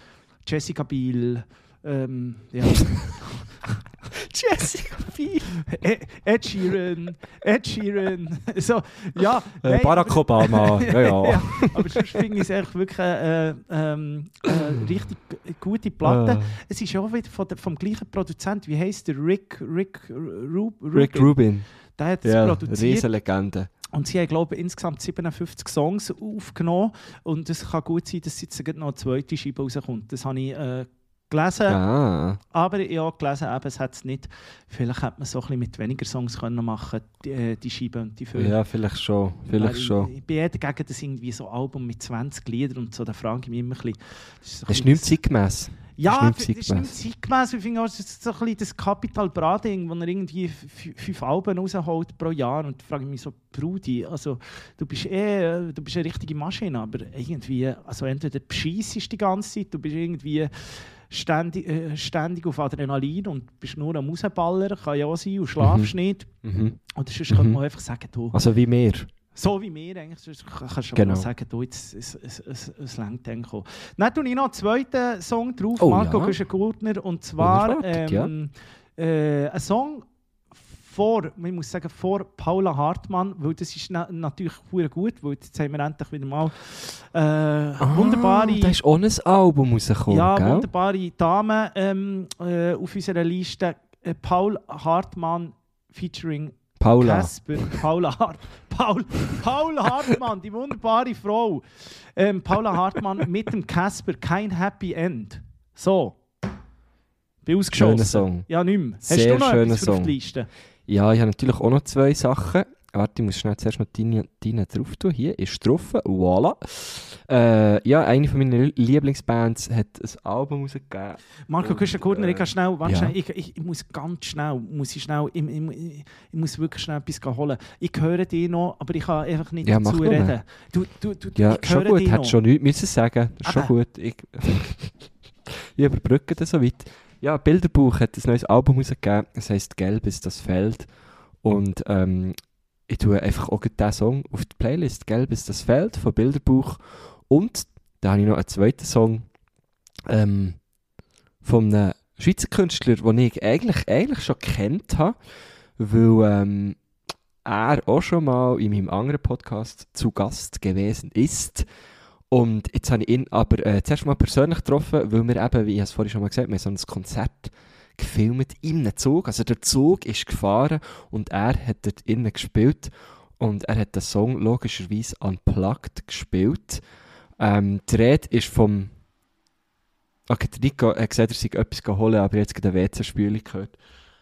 Jessica Biel, ähm, ja. [LAUGHS] Jessica Biel. Ed Sheeran, Ed Sheeran, [LAUGHS] so, ja. Äh, nein, Barack aber- Obama. [LAUGHS] Ja, ja. ja, aber sonst finde ich es echt wirklich äh, ähm, äh, richtig gute Platte. Äh, Es ist auch wieder von der, vom gleichen Produzent, wie heißt der? Rick, Rick, Ru, Rick Rubin. Rubin. Der hat es Ja, produziert. Riesenlegende. Und sie haben, glaube ich, insgesamt 57 Songs aufgenommen. Und es kann gut sein, dass jetzt noch eine zweite Scheibe rauskommt. Das habe ich äh, gelesen. Ah. Aber ich habe auch gelesen, eben, es hat es nicht. Vielleicht hätte man so ein bisschen mit weniger Songs können machen die, äh, die Scheibe und die Filme. Ja, vielleicht schon. Vielleicht Weil schon. Ich, ich bin eher dagegen, dass irgendwie so Album mit 20 Liedern und so, da frage ich mich immer ein bisschen. Das ist, ein ist nicht zeitgemäß. Ja, Das ist nicht zeitgemäß. Ich finde auch, das ist so ein bisschen das Capital Bra-Ding, wo er irgendwie fünf Alben rausholt pro Jahr. Und frage ich mich so, Brudi, also du bist eh, du bist eine richtige Maschine, aber irgendwie, also entweder bescheissest die ganze Zeit, du bist irgendwie ständig, äh, ständig auf Adrenalin und bist nur am Rausballer, kann ja auch sein, und schlafst nicht. Mhm. Oder sonst könnte Mhm. man einfach sagen, du, Also wie mir. So wie wir eigentlich, sonst kannst du Genau. sagen, du, jetzt, es, es, es, es längt dann auch. Dann tue ich noch einen zweiten Song drauf, Oh, Marco ja. Güschen-Gurtner, und zwar ähm, äh, ein Song vor, man muss sagen, vor Paula Hartmann, weil das ist na natürlich sehr gut, weil jetzt haben wir endlich wieder mal äh, wunderbare... Ah, da ist auch ein Album rausgekommen, Ja, gell? wunderbare Dame ähm, äh, auf unserer Liste. Äh, Paul Hartmann featuring Paula. Casper. Paula, Hart, Paul, Paula Hartmann, die wunderbare Frau. Ähm, Paula Hartmann mit dem Casper, kein Happy End. So. Bin ausgeschossen. Schöner Song. Ja, nicht mehr. Hast Sehr du noch schöner etwas für auf Song. die Liste? Ja, ich habe natürlich auch noch zwei Sachen. Warte, ich muss schnell zuerst noch deine, deine drauf tun. Hier ist drauf. Voila. Äh, ja, eine von meinen Lieblingsbands hat ein Album rausgegeben. Marco Und, Küsten-Gurtner, ich, äh, kann schnell, warte ja. schnell, ich, ich, ich muss ganz schnell, muss ich, schnell ich, ich, ich, muss wirklich schnell etwas holen. Ich höre dich noch, aber ich kann einfach nicht Ja, dazu reden. Du, du, du, Ja, ich schon gut. Hat schon nichts müssen sagen. Ist schon gut. Ich, [LAUGHS] ich überbrücke das so weit. Ja, Bilderbuch hat ein neues Album rausgegeben. Es heisst Gelb ist das Feld. Und ähm, ich tue einfach auch diesen Song auf die Playlist. Gelb ist das Feld von Bilderbuch. Und da habe ich noch einen zweiten Song ähm, von einem Schweizer Künstler, den ich eigentlich, eigentlich schon kennt habe, weil ähm, er auch schon mal in meinem anderen Podcast zu Gast gewesen ist. Und jetzt habe ich ihn aber äh, zuerst mal persönlich getroffen, weil wir eben, wie ich es vorhin schon mal gesagt habe, wir haben so ein Konzert gefilmt in einem Zug. Also der Zug ist gefahren und er hat dort innen gespielt. Und er hat den Song logischerweise unplugged gespielt. Ähm, die Rede ist vom. Okay, der Nico hat gesagt, er sei etwas geholt, aber jetzt gerade eine WC-Spülung gehört.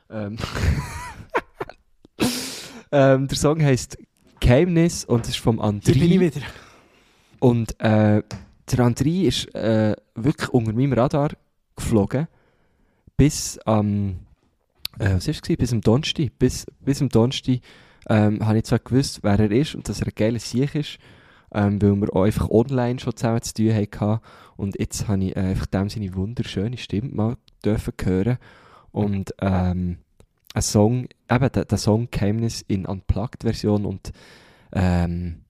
Ähm. [LAUGHS] ähm, der Song heisst Geheimnis und ist vom André. Hier bin ich wieder. Und äh, der André ist äh, wirklich unter meinem Radar geflogen. Bis am. Äh, was es? Bis am Donnerstag. Bis, bis am Donnerstag ähm, habe ich zwar gewusst, wer er ist und dass er ein geiler Sieg ist, ähm, weil wir auch einfach online schon zusammen zu tun hatten. Und jetzt habe ich äh, einfach dem seine wunderschöne Stimme mal dürfen hören. Und ähm, ein Song, eben der, der Song Geheimnis in Unplugged-Version und ähm,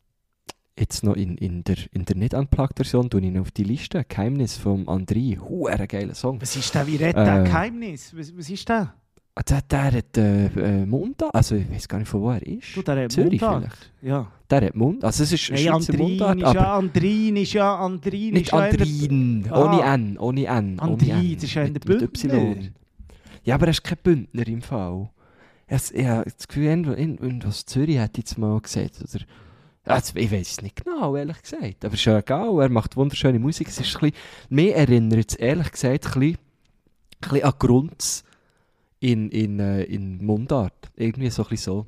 jetzt noch in, in der, in der nicht Unplugged-Version tue ich ihn auf die Liste. Geheimnis vom André. Huh, ein geiler Song. Was ist der? Wie redet der Äh. Geheimnis? Was, was ist der? Ah, Der, der hat äh, äh, Mundart, also ich weiß gar nicht, von wo er ist. Du, der hat Zürich Mundart. vielleicht. Ja. Der hat Mund, also es ist Schweizer Andrin Mundart, ist aber ja, Andrin ist ja, Andrin nicht ist ja Andrin, Ah. ohne N, ohne N. ohne Andrin, N. das ist ja in mit, der mit Bündner. Y. Ja, aber er ist kein Bündner im Fall. Es, ich habe das Gefühl, irgendwas Zürich hat jetzt mal gesagt, oder... Also, ich weiß es nicht genau, ehrlich gesagt. Aber ist ja egal, er macht wunderschöne Musik. Es ist ein bisschen, mir erinnert es ehrlich gesagt ein bisschen, ein bisschen an Grunz in, in, äh, in Mundart. Irgendwie so ein bisschen so.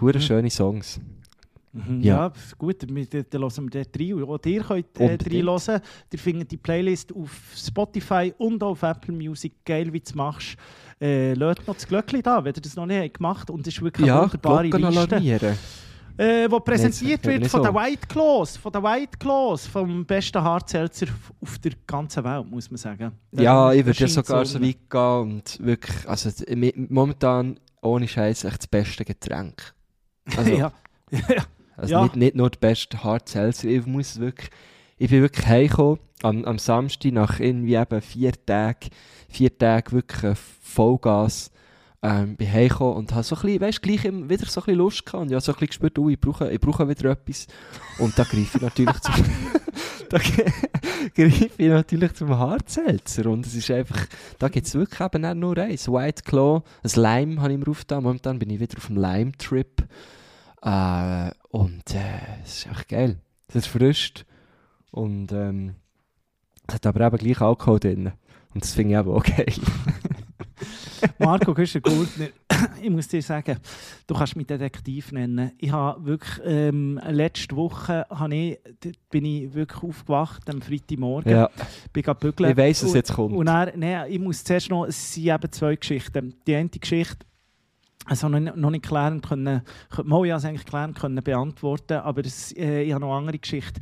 Hure Mhm. schöne Songs. Mhm, Ja. ja. gut, dann dann hören wir dort rein. Auch ihr könnt äh, reinhören. Ihr findet die Playlist auf Spotify und auf Apple Music. Geil, wie du es machst. Äh, Lasst noch das Glöckchen da, wenn ihr das noch nicht gemacht habt. Und es ist wirklich eine Ja, wunderbare Glocken Liste. alarmieren. Äh, wo präsentiert wird von der White Claws, von der White Claws, vom besten Hardseltzer auf der ganzen Welt, muss man sagen. Ja, Das ich würde ja sogar so weit gehen und wirklich, also momentan ohne Scheiß echt das beste Getränk. Also, [LAUGHS] ja. ja. also ja. Nicht, nicht nur das beste Hard Seltzer, ich muss wirklich, ich bin wirklich heimgekommen am, am Samstag nach irgendwie eben vier Tagen, vier Tage wirklich Vollgas, ähm, bin heimgekommen und habe so ein bisschen, weißt, gleich wieder so ein Lust gehabt und ich habe so ein bisschen gespürt, oh, ich brauche, ich brauche wieder etwas. Und da greife ich natürlich zum, [LAUGHS] da greife ich natürlich zum Hartselzer und es ist einfach, da gibt es wirklich eben nur eins, White Claw, ein Lime habe ich mir aufgetan, momentan bin ich wieder auf dem Lime-Trip. Äh, und äh, es ist echt geil, es ist frisch und ähm, es hat aber eben gleich Alkohol drin. Und das finde ich eben auch geil. [LAUGHS] Marco Güscher-Gurtner, ich muss dir sagen, du kannst mich Detektiv nennen. Ich habe wirklich, ähm, letzte Woche habe ich, bin ich wirklich aufgewacht, am Freitagmorgen, ja, bin bügeln. ich weiss, Und- jetzt kommt. Und dann, nee, ich muss zuerst noch, es sind eben zwei Geschichten. Die eine Geschichte, also noch, nicht- noch nicht klären können, mal ja es eigentlich klären können beantworten, aber es, äh, ich habe noch eine andere Geschichte.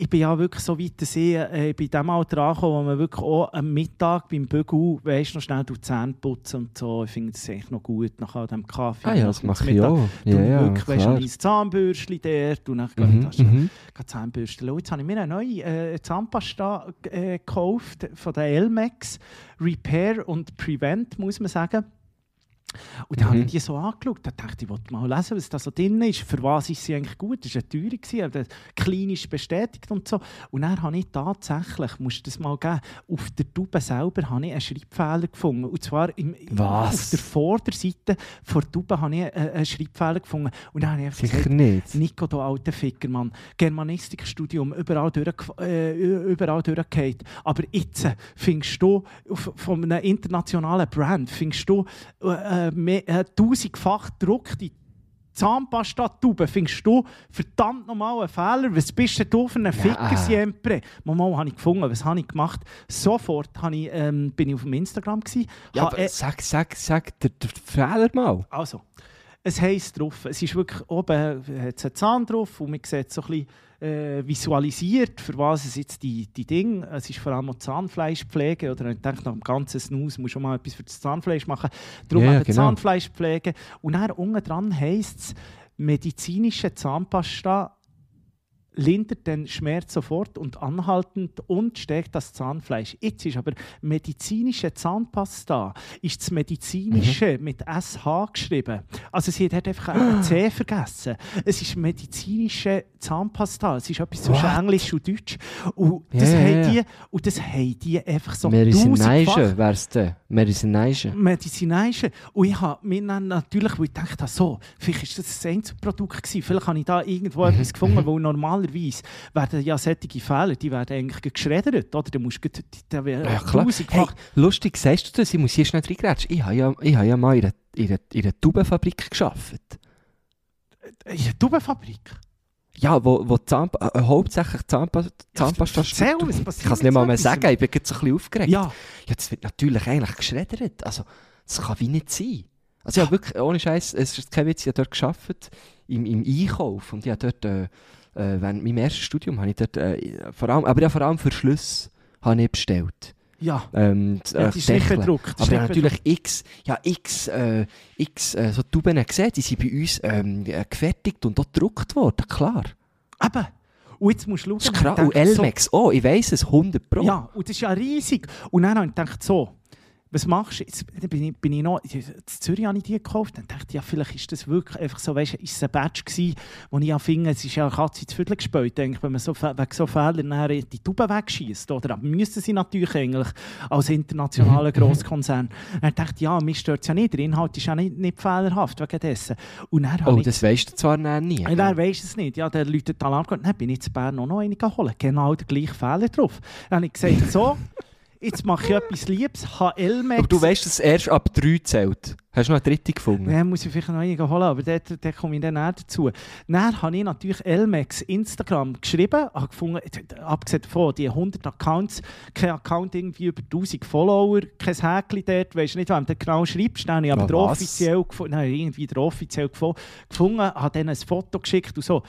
Ich bin ja wirklich so weit, dass ich äh, bei dem Alter angekommen, wo man wirklich auch am Mittag beim Bügel, weißt noch schnell die Zähne putzen und so. Ich finde das eigentlich noch gut, nach dem Kaffee. ah ja, das mache ich auch. Du Ja, ja, wirklich, weißt, klar. ein Zahnbürstchen dort und dann Mhm, hast du mhm. Zahnbürste. Jetzt habe ich mir eine neue äh, Zahnpasta äh, gekauft von der Elmex. Repair und Prevent, muss man sagen. Und dann Mhm. habe ich die so angeschaut. Da dachte ich, ich wollte mal lesen, was da so drin ist. Für was ist sie eigentlich gut? Das war eine Teuerung, gewesen, aber klinisch bestätigt und so. Und dann habe ich tatsächlich, musst du das mal geben, auf der Tube selber habe ich einen Schreibfehler gefunden. Und zwar im, Was? auf der Vorderseite der Tube habe ich einen, Schreibfehler gefunden. Und dann habe ich einfach gesagt, Sicher nicht. Nico, du alter Ficker, Mann. Germanistikstudium, überall, durch, äh, überall durchgehend. Aber jetzt äh, findest du auf, von einem internationalen Brand findest du äh, äh, mehr, äh, tausendfach gedruckte Zahnpasta-Tube, findest du verdammt nochmal einen Fehler? Was bist denn du für ein Ficker, siempre? Mal habe ich gefunden, was habe ich gemacht? Sofort ich, ähm, bin ich auf dem Instagram gewesen. Ja, aber äh, sag, sag, sag der, der Fehler mal. also, es heisst drauf, es ist wirklich oben hat's einen Zahn drauf und man sieht so ein bisschen äh, visualisiert, für was es jetzt die, die Dinge, es ist vor allem auch Zahnfleischpflege oder ich denke, nach dem ganzen Snus muss schon mal etwas für das Zahnfleisch machen. Darum Ja, genau. Zahnfleischpflege. Und dann unten dran heisst es, medizinische Zahnpasta lindert den Schmerz sofort und anhaltend und stärkt das Zahnfleisch. Jetzt ist aber medizinische Zahnpasta, ist das medizinische mit SH geschrieben. Also sie hat einfach ein [GASPS] C vergessen. Es ist medizinische Zahnpasta. Es ist etwas zwischen What? Englisch und Deutsch. Und das, ja, haben die, und das haben die einfach so tausendfach wär's denn. Medizination. medizinischen. Und ich habe mir dann natürlich, weil ich dachte, so, vielleicht ist das ein Einzelprodukt gewesen, vielleicht habe ich da irgendwo [LAUGHS] etwas gefunden, weil normalerweise werden ja solche Fehler, die werden eigentlich geschreddert, oder? Da musst du, da Ja, klar. Hey, lustig, sagst du das? Ich muss hier schnell reingrätschen. Ich habe ja, ich habe ja mal in einer, in einer, in einer Tubenfabrik gearbeitet. in der Tubenfabrik. Ja, wo, wo Zahnpa äh, hauptsächlich Zahnpa Zahnpasta erzähl, was Ich kann es nicht mal mehr sagen, ich bin jetzt ein bisschen aufgeregt. Ja, Ja, das wird natürlich eigentlich geschreddert. Also, das kann wie nicht sein. Also, ja, wirklich, ohne Scheiß, es ist kein Witz, ich habe dort gearbeitet, im, im Einkauf. Und ich habe dort, äh, äh, während meinem ersten Studium, habe ich dort, äh, vor allem, aber ja, vor allem für Schlüsse, habe ich bestellt. Ja. Ähm, die, ja nicht Deckel. bedruckt. Aber ich habe natürlich x, ja, x, äh, x äh, so Tuben gesehen, die sind bei uns ähm, äh, gefertigt und auch gedruckt worden, klar. Eben. Und jetzt musst du schauen. Das ist krass. Und dachte so- Elmex, oh, ich weiss es, 100 Pro. Ja, und das ist ja riesig. Und dann habe ich gedacht, so, was machst du jetzt? Dann bin ich, bin ich noch, in Zürich habe ich die gekauft. Dann dachte ich, ja, vielleicht ist das wirklich einfach so, weißt du, ist es ein Batch gewesen, wo ich ja finde, es ist ja eine Katze ins Viertel gespielt, denke, wenn man so, wegen so Fehlern nachher die Tube wegschießt. Oder? Aber müssen sie natürlich eigentlich als internationaler [LAUGHS] Grosskonzern. Dann dachte ich, ja, mich stört es ja nicht, der Inhalt ist ja nicht, nicht fehlerhaft wegen dessen. Und dann Oh, ich das weisst du zwar nie. und er weiss es nicht. Ja, der Leute die Alarm gehört. Dann bin ich in Bern auch noch eine holen. Genau der gleiche Fehler drauf. Dann habe ich gesagt, so, [LAUGHS] jetzt mache ich etwas Liebes, HL-Max. Aber du weißt, dass es erst ab 3 zählt. Hast du noch eine dritte gefunden? Dann muss ich vielleicht noch eine holen, aber dort, dort komme ich dann näher dazu. Dann habe ich natürlich Elmex Instagram geschrieben, habe gefunden, abgesehen davon, die 100 Accounts, kein Account irgendwie über 1000 Follower, kein Häkchen dort, weisst du nicht, wem du genau schreibst. Dann habe ich aber was? offiziell gefunden, nein, irgendwie den offiziell gefunden, habe dann ein Foto geschickt und so.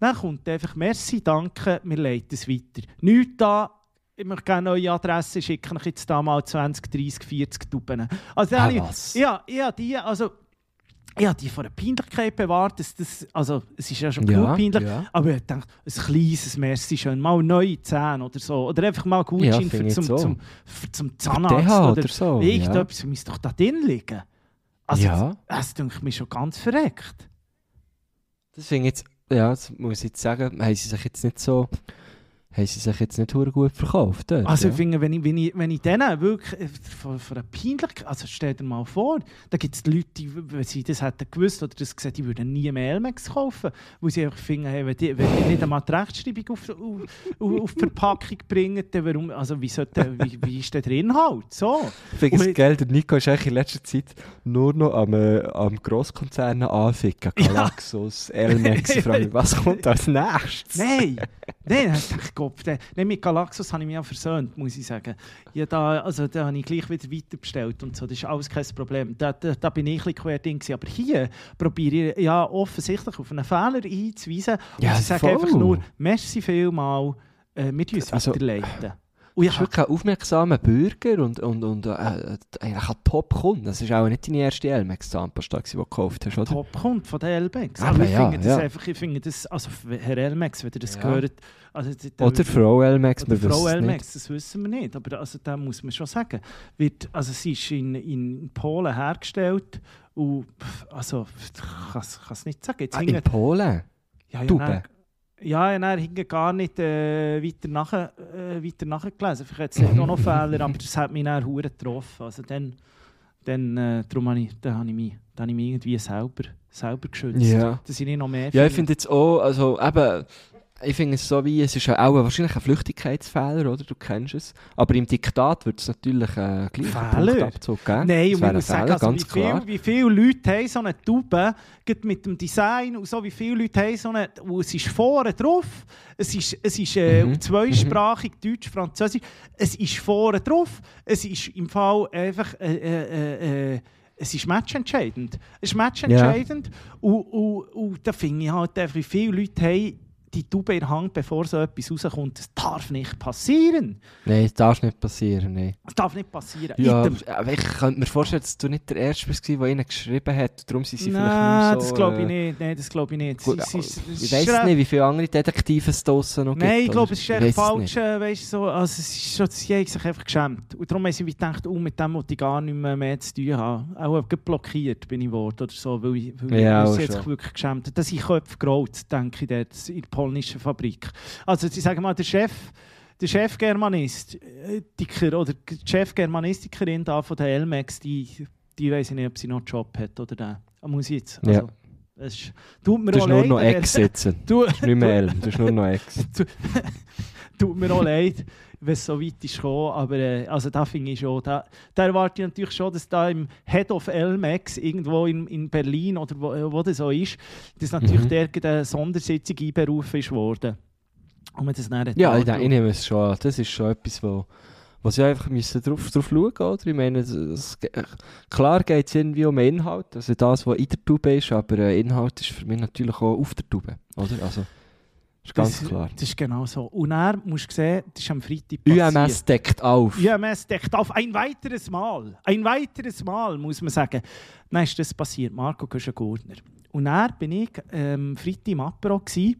Dann kommt einfach, merci, danke, wir leiten es weiter. Nichts da, ich möchte gerne neue Adresse schicken, ich jetzt da mal 20, 30, 40 Tuben. Also Ah, ich, was? ja, ja, die, also, ich habe die vor der Peinlichkeit bewahrt. Das, das, also, es ist ja schon Ja, genug peinlich. ja. Aber ich dachte, ein kleines Merci schön, mal neue Zähne oder so. Oder einfach mal Ja, Gutschein finde für zum, so. zum, für zum Zahnarzt. oder so, Irgendetwas müsste doch da drin liegen. Also, Ja. das, das denke mich schon ganz verreckt. Das finde ich jetzt, ja, das muss ich jetzt sagen, haben sie sich jetzt nicht so, haben sie sich jetzt nicht gut verkauft. Dort, Also ja. ich finde, wenn ich, wenn ich, wenn ich denen wirklich äh, von, von einer Peinlichkeit, also stell dir mal vor, da gibt es Leute, die, wenn sie das hätten gewusst oder das gesehen, die würden nie mehr Elmex kaufen, weil sie einfach finden, hey, wenn, die, wenn die nicht einmal die Rechtschreibung auf, auf, auf, die Verpackung bringen, dann warum, also wie, sollte, wie, wie ist der Inhalt? So. Ich finde es geil, der Nico ist eigentlich in letzter Zeit nur noch am, äh, am Grosskonzernen anficken. Ja. Galaxus, Elmex. Ich frage mich, was kommt als [LAUGHS] nächstes? Nein, [LAUGHS] nein, ich dachte, Gott, der- nein, mit Galaxus habe ich mich auch versöhnt, muss ich sagen. Ja, da, also, da habe ich gleich wieder weiter bestellt und so, das ist alles kein Problem. Da, da, da bin ich ein quer drin gewesen. Aber hier probiere ich ja offensichtlich auf einen Fehler hinzuweisen und Ja, ich sage voll. einfach nur, merci vielmal, äh, wir tun es Also, weiterleiten. Und ich bist wirklich ein aufmerksamer Bürger und, und, und äh, äh, eigentlich ein Top-Kunde. Das war auch nicht deine erste Elmex-Zahnpasta, die du gekauft hast, oder? Top kommt von der Elmex. Aber Aber ich ja, finde das ja. einfach, ich finde das, also Herr Elmex, wenn ihr das Ja. gehört, also, der- Oder Frau Elmex, Oder wir Frau Elmex, das wissen wir nicht. Aber also, da muss man schon sagen, wird, also sie ist in, in Polen hergestellt und also, ich kann es nicht sagen. Jetzt Ah, in Polen? ja, ja, Ja, dann hingen gar nicht äh, weiter, nach, äh, weiter nachgelesen. Vielleicht hat es auch noch Fehler, aber das hat mich dann hure getroffen. Also dann, dann, äh, darum habe ich, dann habe ich, mich, dann habe ich mich irgendwie selber, selber geschützt. Ja. Dass ich nicht noch mehr Ja, ich finde jetzt auch, also eben, ich finde es so wie, es ist ja auch wahrscheinlich ein Flüchtigkeitsfehler, oder? Du kennst es. Aber im Diktat wird es natürlich äh, gleich Fehler? Punktabzug geben. Nein, das und ein muss sagen, Fehler, also, ganz wie, viel, klar. wie viele Leute haben so eine Tube, mit dem Design und so, wie viele Leute haben so eine, wo es ist vorne drauf, es ist, es ist äh, Mhm. zweisprachig, Deutsch, Französisch, es ist vorne drauf, es ist im Fall einfach... Äh, äh, äh, es ist matchentscheidend. Es ist matchentscheidend. Und, und, und da finde ich halt einfach, wie viele Leute haben die Tube in der Hand, bevor so etwas rauskommt. Das darf nicht passieren. Nein, das darf nicht passieren, nein. Das darf nicht passieren. Ja, aber ich könnte mir vorstellen, dass du nicht der Erste bist, der ihnen geschrieben hat. Darum sind sie Nein, vielleicht nicht so... das glaube ich äh, nicht. Nein, das glaube ich nicht. Gut, Sie- sie- ich weiß nicht, wie viele andere Detektive es draussen noch gibt. Nein, ich glaube, es ist Ich echt falsch. Äh, weißt, so, also, es ist schon, sie haben sich einfach geschämt. Und darum haben sie gedacht, oh, mit dem wollte ich gar nicht mehr, mehr zu tun haben. Auch blockiert bin ich worden oder so, weil, ich, weil Ja, ich schon. wirklich geschämt haben. Das sind Köpfe gerollt, denke ich, dort in der polnischen Fabrik. Also sie sagen mal, der Chef der Chefgermanistiker oder die Chefgermanistikerin da von der LMAX, die, die weiß ich nicht, ob sie noch einen Job hat oder den. Ah, Muss ich jetzt? Ja. es ist, tut mir Du hast nur leid, noch Ex sitzen. [LAUGHS] Du, Du hast nicht mehr L, du hast nur noch Ex. [LAUGHS] tut mir auch leid, wenn es so weit ist gekommen, aber äh, also da finde ich schon, da, da erwarte ich natürlich schon, dass da im Head of LMAX irgendwo in, in Berlin oder wo, äh, wo das so ist, dass natürlich Mhm. der eine Sondersitzung einberufen ist worden. Und man das dann Ja, ich, denke, ich nehme es schon an. Das ist schon etwas, wo, wo sie einfach müssen drauf, drauf schauen oder? Ich meine, es, klar geht es irgendwie um Inhalt, also das, was in der Tube ist, aber äh, Inhalt ist für mich natürlich auch auf der Tube, oder? Also, ist ganz das, klar. Das ist genau so. Und er, musst du sehen, das ist am Freitag passiert. UMS deckt auf. UMS deckt auf ein weiteres Mal. Ein weiteres Mal, muss man sagen. Dann ist das passiert, Marco Göschen-Gurtner. Und dann bin ich ähm, Freitag im Apero. Gewesen.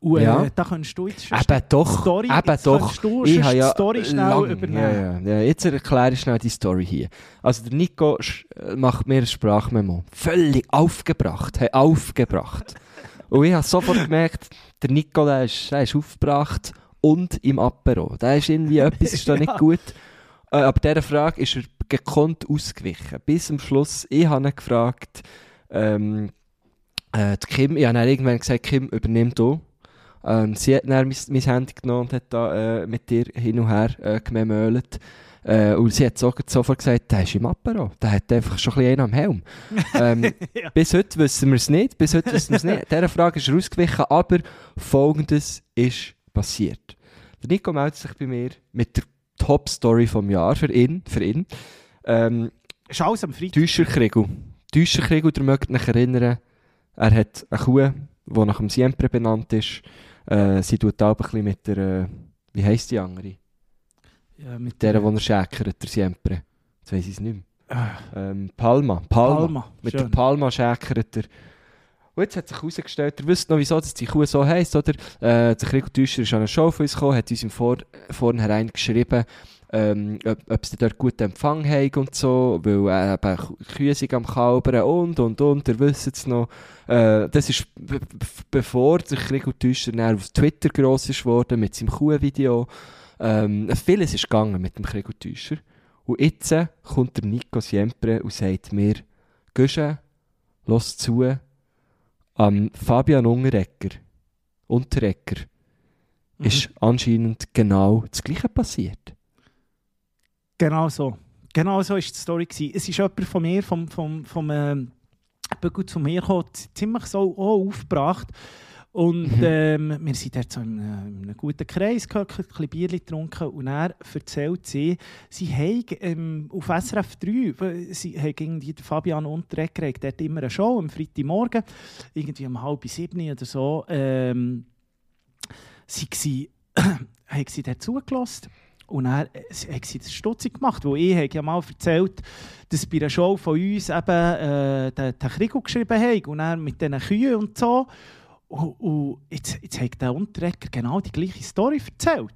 Und äh, Ja. da kannst du jetzt schon Eben doch, Story, eben jetzt doch. du Ich habe die ja Story schnell lang, übernehmen. Ja, ja, ja. Jetzt erkläre ich schnell die Story hier. Also der Nico äh, macht mir ein Sprachmemo. Völlig aufgebracht. Hey, aufgebracht. Und ich habe sofort gemerkt, der Nico der ist, der ist aufgebracht und im Apero. Da ist irgendwie etwas ist da [LAUGHS] nicht Ja. gut. Äh, aber dieser Frage ist er gekonnt ausgewichen. Bis zum Schluss, ich habe ihn gefragt, ähm, äh, die Kim, ich habe dann irgendwann gesagt, Kim, übernimm du. Ähm, sie hat dann mein, mein Handy genommen und hat da äh, mit dir hin und her äh, gememölt. Äh, und sie hat so, sofort gesagt, der ist im Apero. Der hat einfach schon ein bisschen einen am Helm. [LAUGHS] ähm, Ja. Bis heute wissen wir es nicht. Bis heute wissen wir es nicht. [LAUGHS] Dieser Frage ist er ausgewichen, aber Folgendes ist passiert. Der Nico meldet sich bei mir mit der Top-Story vom Jahr für ihn. Für ihn. Ähm, Ist alles am Freitag. Täuscherkriegel. Täuscherkriegel, ihr mögt euch erinnern, er hat eine Kuh, die nach dem Siempre benannt ist. Äh, sie tut auch ein bisschen mit der, äh, wie heisst die andere? Ja, mit Der, die er schäkert, der Siempre. Jetzt weiss ich es nicht mehr. Ah, Ähm, Palma. Palma. Palma. Mit Schön. der Palma schäkert er. Und jetzt hat sich herausgestellt, ihr wisst noch, wieso dass die Kuh so heisst, oder? Äh, der Kriegel Täuscher ist an eine Show von uns gekommen, hat uns im Vor Vornherein geschrieben, ähm, ob, ob sie dort guten Empfang haben und so, weil äh, eben Kühe sind am Kalbern und, und, und, ihr wisst es noch. Äh, das ist be- be- bevor der Kriegel Täuscher auf Twitter gross ist worden mit seinem Kuhvideo. Ähm, vieles ist gegangen mit dem Kriegel Täuscher. Und jetzt kommt der Nico Siempre und sagt mir, Gösche, los zu, am Fabian Unterrecker, Unterrecker, Mhm. ist anscheinend genau das Gleiche passiert. Genau so. Genau so war die Story. Gewesen. Es ist jemand von mir, vom, vom, vom ähm, zu mir gekommen, ziemlich so aufgebracht. Und Mhm. ähm, wir sind dort so in, einem- in einem guten Kreis gehockt, ein bisschen Bier getrunken und er erzählt sie, sie haben ähm, auf SRF 3, w- sie haben irgendwie Fabian Unterreger, hat dort immer eine Show am Freitagmorgen, irgendwie um halb sieben oder so, ähm, sie, sie, [COUGHS] haben sie dort zugelassen. Und dann äh, sie- das stutzig gemacht, wo ich habe ja mal erzählt, dass bei einer Show von uns eben äh, den, den Krieg geschrieben haben und dann mit diesen Kühen und so. Und, und jetzt, jetzt hat der Unterreger genau die gleiche Story erzählt.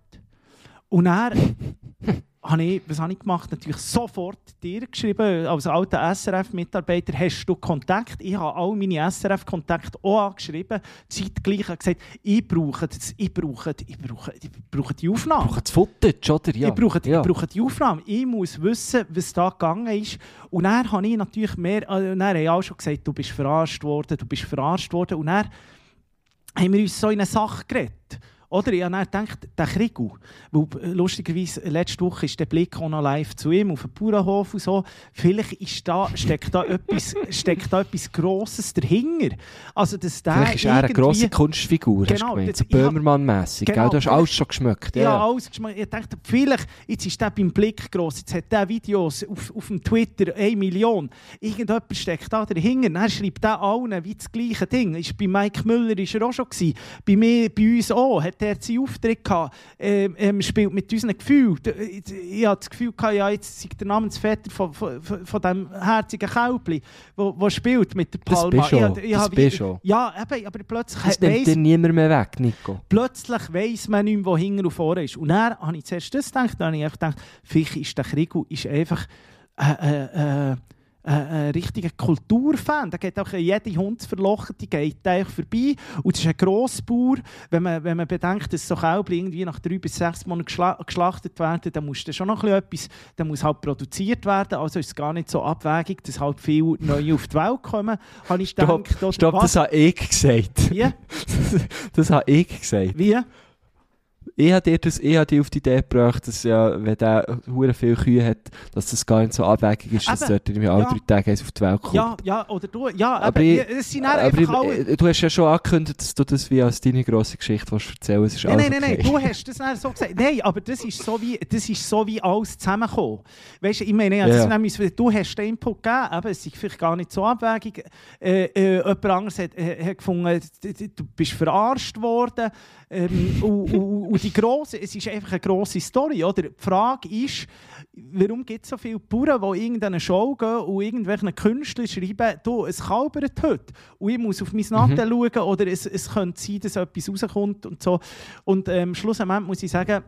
Und dann [LAUGHS] habe ich, was habe ich gemacht? Natürlich sofort dir geschrieben, als alter SRF-Mitarbeiter, hast du Kontakt? Ich habe all meine SRF-Kontakte auch angeschrieben, zeitgleich habe gesagt, ich brauche, das, ich brauche, ich brauche, ich brauche die Aufnahme. Brauchen das Footage, oder? Ja. Ich, brauche, ja. ich brauche die Aufnahme. Ich muss wissen, was da gegangen ist. Und dann habe ich natürlich mehr, äh, dann haben auch schon gesagt, du bist verarscht worden, du bist verarscht worden. Und dann haben wir uns so in eine Sache geredet. Oder ich habe dann gedacht, der Kriegel, weil äh, lustigerweise letzte Woche ist der Blick auch noch live zu ihm auf dem Bauernhof und so. Vielleicht ist da, steckt, da etwas, [LAUGHS] steckt da etwas Grosses dahinter. Also, dass der Vielleicht ist er eine grosse Kunstfigur, hast Genau, du So ich hab- Böhmermann-mässig, Genau? Du hast alles schon geschmeckt. Ja, Ja. alles geschmeckt. Ich dachte, vielleicht, jetzt ist der beim Blick gross, jetzt hat der Videos auf, auf dem Twitter 1 Million. Irgendjemand steckt da dahinter. Dann schreibt der allen wie das gleiche Ding. Ist bei Mike Müller ist er auch schon gewesen. Bei mir, bei uns auch, hat er seinen Auftritt gehabt. Ähm, ähm, spielt mit unseren Gefühlen. D- Ich, ich hatte das Gefühl, gehabt, ja, jetzt sei der Namensvetter von, von, von, dem herzigen Kälbli, wo spielt mit der Das Palma. bist du Ich ich Das bist du. Ja, eben, aber plötzlich Das nimmt weiss dir niemand mehr weg, Nico. plötzlich weiss man nicht mehr, wo hinten und vorne ist. Und dann habe ich zuerst das gedacht, dann habe ich gedacht, vielleicht ist der Kriegel ist einfach äh, äh, äh, ein, ein richtiger Kulturfan. Da geht auch jede Hundsverlochen, die geht eigentlich vorbei. Und das ist ein Grossbauer. Wenn man, wenn man bedenkt, dass so Kälber irgendwie nach drei bis sechs Monaten geschla geschlachtet werden, dann muss da schon noch etwas, dann muss halt produziert werden. Also ist es gar nicht so abwägig, dass halt viele neue auf die Welt kommen. Habe ich Stopp, gedacht, stopp das habe ich gesagt. Wie? [LAUGHS] das habe ich gesagt. Wie? Ich habe dir das, ich habe dir auf die Idee gebracht, dass ja, wenn der hure viele Kühe hat, dass das gar nicht so abwägig ist, dass Eben, dort irgendwie alle ja. drei Tage auf die Welt kommt. Ja, ja, oder du, ja, Aber eben, ich- es sind Aber ich, alle... äh, du hast ja schon angekündigt, dass du das wie als deine grosse Geschichte willst erzählen willst. Nein, nein, nein, okay. nein, du hast das dann so gesagt. Nein, aber das ist so wie, das ist so wie alles zusammengekommen. Weißt du, ich meine, also Ja. das nämlich, du hast den Input gegeben, aber es ist vielleicht gar nicht so abwägig. Äh, äh, jemand anderes hat, äh, hat gefunden, du bist verarscht worden. Ähm, und, und, und die grosse, es ist einfach eine grosse Story, oder? Die Frage ist, warum gibt es so viele Bauern, die in irgendeine Show gehen und irgendwelchen Künstlern schreiben, du, es kalbert heute und ich muss auf mein Nattel schauen oder es, es könnte sein, dass etwas rauskommt und so. Und ähm, schlussendlich muss ich sagen,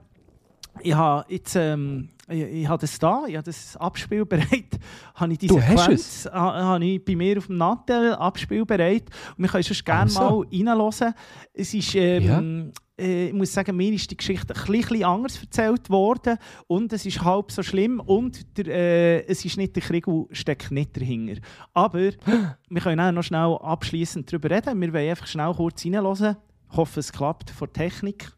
ich habe jetzt ähm, ich, ich habe das da, ich habe das abspielbereit, [LAUGHS] habe ich die Du hast Sequenz ha- habe ich bei mir auf dem Nattel abspielbereit und wir können sonst gerne Also. mal reinhören. Es ist, ähm, äh, ich muss sagen, mir ist die Geschichte ein bisschen- anders erzählt worden und es ist halb so schlimm und der, äh, es ist nicht der Krieg steckt nicht dahinter. Aber [GASPS] wir können auch noch schnell abschließend darüber reden. Wir wollen einfach schnell kurz reinhören. Ich hoffe, es klappt vor Technik.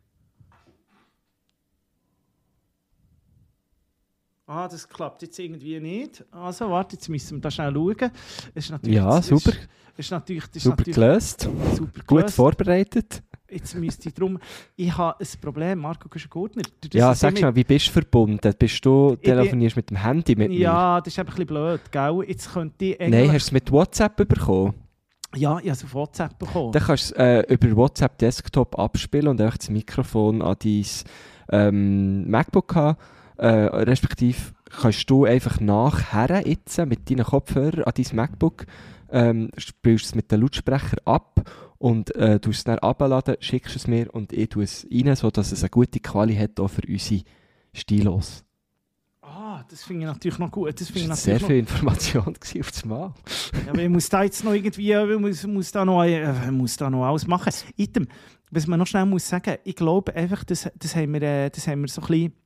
Ah, das klappt jetzt irgendwie nicht. Also, warte, jetzt müssen wir da schnell schauen. Ist natürlich, Ja, ist- super. Das ist natürlich, ist Super natürlich gelöst. super Gut gelöst. vorbereitet. Jetzt müsste ich drum. Ich habe ein Problem, Marco Guschen-Gurtner. Du- das Ja, ist sag schnell, wie bist du verbunden? Bist du, bin- telefonierst mit dem Handy mit mir? Ja, das ist ein bisschen blöd, gell? Jetzt könnte ich Nein, hast du es mit WhatsApp bekommen? Ja, ich habe es auf WhatsApp bekommen. Dann kannst du es äh, über WhatsApp Desktop abspielen und einfach das Mikrofon an dein ähm, MacBook haben. Äh, respektive kannst du einfach nachher jetzt mit deinen Kopfhörern an dein MacBook ähm, spielst es mit den Lautsprecher ab und äh, du es dann abladen, schickst es mir und ich tue es rein, sodass es eine gute Quali hat auch für unsere Stilos. Ah, das finde ich natürlich noch gut. Das Das war sehr viel Information [LAUGHS] auf das Mal. Ja, aber ich muss da jetzt noch irgendwie... Ich muss, muss, da, noch, äh, ich muss da noch alles machen. Item, was man noch schnell muss sagen, ich glaube einfach, das, das, haben wir, äh, das haben wir so ein bisschen...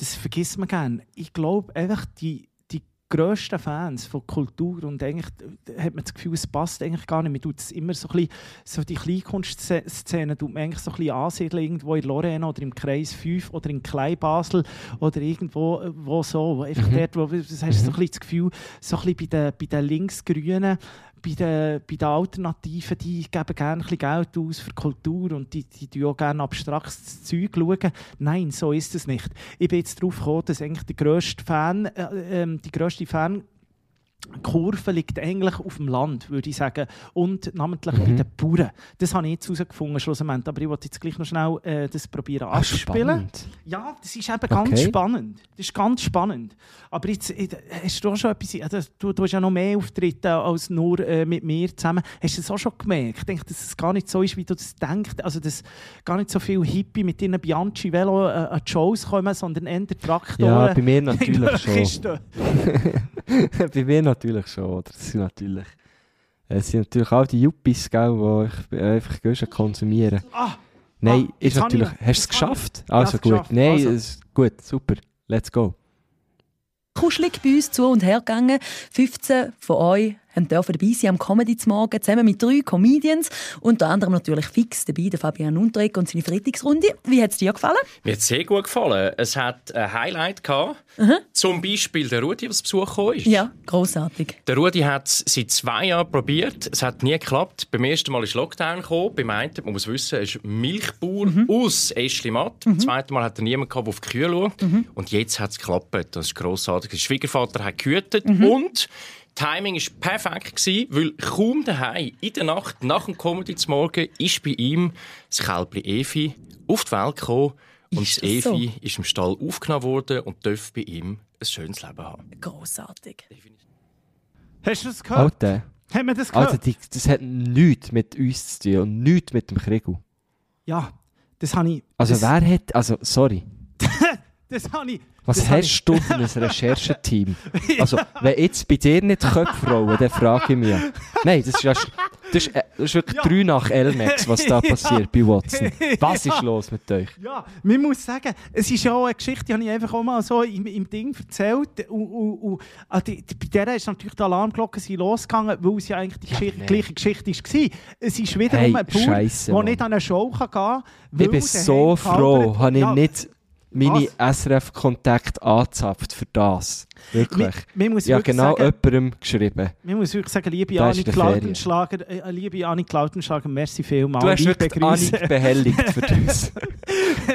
Das vergisst man gerne. Ich glaube einfach, die, die grössten Fans von Kultur und eigentlich hat man das Gefühl, es passt eigentlich gar nicht. Man tut es immer so ein bisschen, so die Kleinkunstszene tut man eigentlich so ein bisschen ansiedeln, irgendwo in Lorraine oder im Kreis 5 oder in Kleinbasel oder irgendwo wo so. Wo einfach Mhm. dort, wo, das hast du so ein bisschen das Gefühl, so ein bisschen bei den, bei den Linksgrünen, bei den, bei den Alternativen, die geben gerne ein Geld aus für Kultur und die, die tun auch gerne abstraktes Zeug schauen. Nein, so ist es nicht. Ich bin jetzt darauf gekommen, dass eigentlich der grösste Fan, äh, ähm, die grösste Fan Kurve liegt eigentlich auf dem Land, würde ich sagen. Und namentlich bei Mhm. den Bauern. Das habe ich jetzt herausgefunden, schlussendlich. Aber ich wollte jetzt gleich noch schnell äh, das probieren Ah, abspielen. spannend. Ja, das ist eben ganz Okay. spannend. Das ist ganz spannend. Aber jetzt äh, hast du auch schon etwas... Also, du, du hast ja noch mehr Auftritte als nur äh, mit mir zusammen. Hast du das auch schon gemerkt? Ich denke, dass es gar nicht so ist, wie du das denkst. Also, dass gar nicht so viele Hippie mit ihren Bianchi-Velo äh, an die Shows kommen, sondern eher Traktoren. Ja, bei mir [LAUGHS] natürlich schon. [LAUGHS] Bei mir natürlich schon, oder? Das sind natürlich, es sind natürlich auch die Yuppies, gell, die ich einfach gehst konsumieren. Ah, Nein, Ah, ist natürlich. ich- Hast du es geschafft? Also es gut. geschafft. Nein, Also. es, gut, super. Let's go. kuschelig bei uns zu und her gegangen. 15 von euch dürfen dabei sein am Comedy zum Morgen, zusammen mit drei Comedians. Unter anderem natürlich fix dabei, der Fabian Unterreck und seine Freitagsrunde. Wie hat es dir gefallen? Mir hat es sehr gut gefallen. Es hat ein Highlight gehabt. Zum Beispiel der Rudi, der zu Besuch gekommen ist. Ja, großartig. Der Rudi hat es seit zwei Jahren probiert. Es hat nie geklappt. Beim ersten Mal ist Lockdown gekommen. Beim einen, man muss wissen, ist Milchbauer aus Eschlimatt. Beim zweiten Mal hat er niemanden gehabt, der auf die Kühe schaut. Und jetzt hat es geklappt. Das ist grossartig. Der Schwiegervater hat gehütet und Timing war perfekt, gewesen, weil kaum daheim in der Nacht nach dem Comedy zum Morgen ist bei ihm das Kälbchen Evi auf die Welt gekommen. Und Ist das das so? Evi ist im Stall aufgenommen worden und darf bei ihm ein schönes Leben haben. Großartig. Hast du das gehört? Alter, Haben wir das gehört? Alter die, das hat nichts mit uns zu tun und nichts mit dem Krieg. Ja, das habe ich... Also das, wer hat, also sorry. Das habe ich... Was das hast du für ein [LAUGHS] Rechercheteam? Also, wenn jetzt bei dir nicht Köpfe rollen, dann frage ich mich. Nein, das ist, ja, das ist, äh, das ist wirklich Ja. 3 nach Elmex, was da [LAUGHS] Ja. passiert bei Watson. [LAUGHS] Was ist Ja. los mit euch? Ja, man muss sagen, es ist ja auch eine Geschichte, die habe ich einfach auch mal so im, im Ding erzählt. Und, und, und, die, die, bei der ist natürlich die Alarmglocke losgegangen, weil es ja eigentlich die Geschichte, nee. gleiche Geschichte war. Es ist wiederum Hey, ein Bauer, der nicht an eine Show gehen kann. Ich bin so froh, habe ich nicht meine SRF-Kontakt angezapft für das. Wirklich. Man muss Ich habe wirklich genau sagen, jemandem geschrieben. man muss wirklich sagen, liebe ist Annik. Lautenschlager, äh, liebe Annik Lautenschlager, merci vielmals. Du hast wirklich. Annik behelligt für [LAUGHS] das.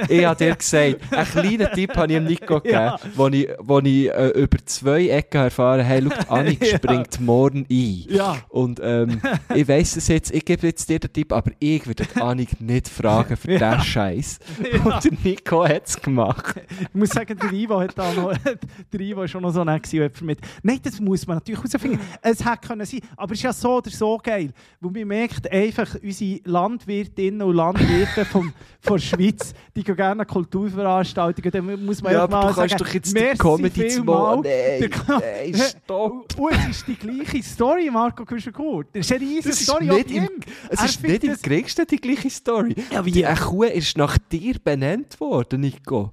ich habe dir gesagt, einen kleinen Tipp habe ich ihm Nico gegeben, Ja. wo ich, wo ich äh, über zwei Ecken erfahren habe, hey, schau, Annik [LAUGHS] Ja. springt morgen ein. Ja. Und ähm, [LAUGHS] ich weiss es jetzt, ich gebe jetzt dir den Tipp, aber ich würde Annik nicht fragen für Ja. diesen Scheiß. Ja. Und der Nico hat es gemacht. Ich muss sagen, der Ivo hat da noch, der Ivo war schon noch so nett gewesen, mit. Nein, das muss man natürlich herausfinden. [LAUGHS] Es hätte können sein, aber es ist ja so oder so geil, weil man merkt einfach, unsere Landwirtinnen und Landwirte [LAUGHS] von der Schweiz, die gehen gerne an Kulturveranstaltungen, dann muss man Ja, mal du kannst sagen, doch jetzt die Comedy zu machen. Nein, nein, stopp. [LAUGHS] Und es ist die gleiche Story, Marco Küschengut. Das ist eine riesige Das Story. im, ihm. es ist nicht im geringsten die gleiche Story. Ja, wie- Die Kuh ist nach dir benannt worden, Nico.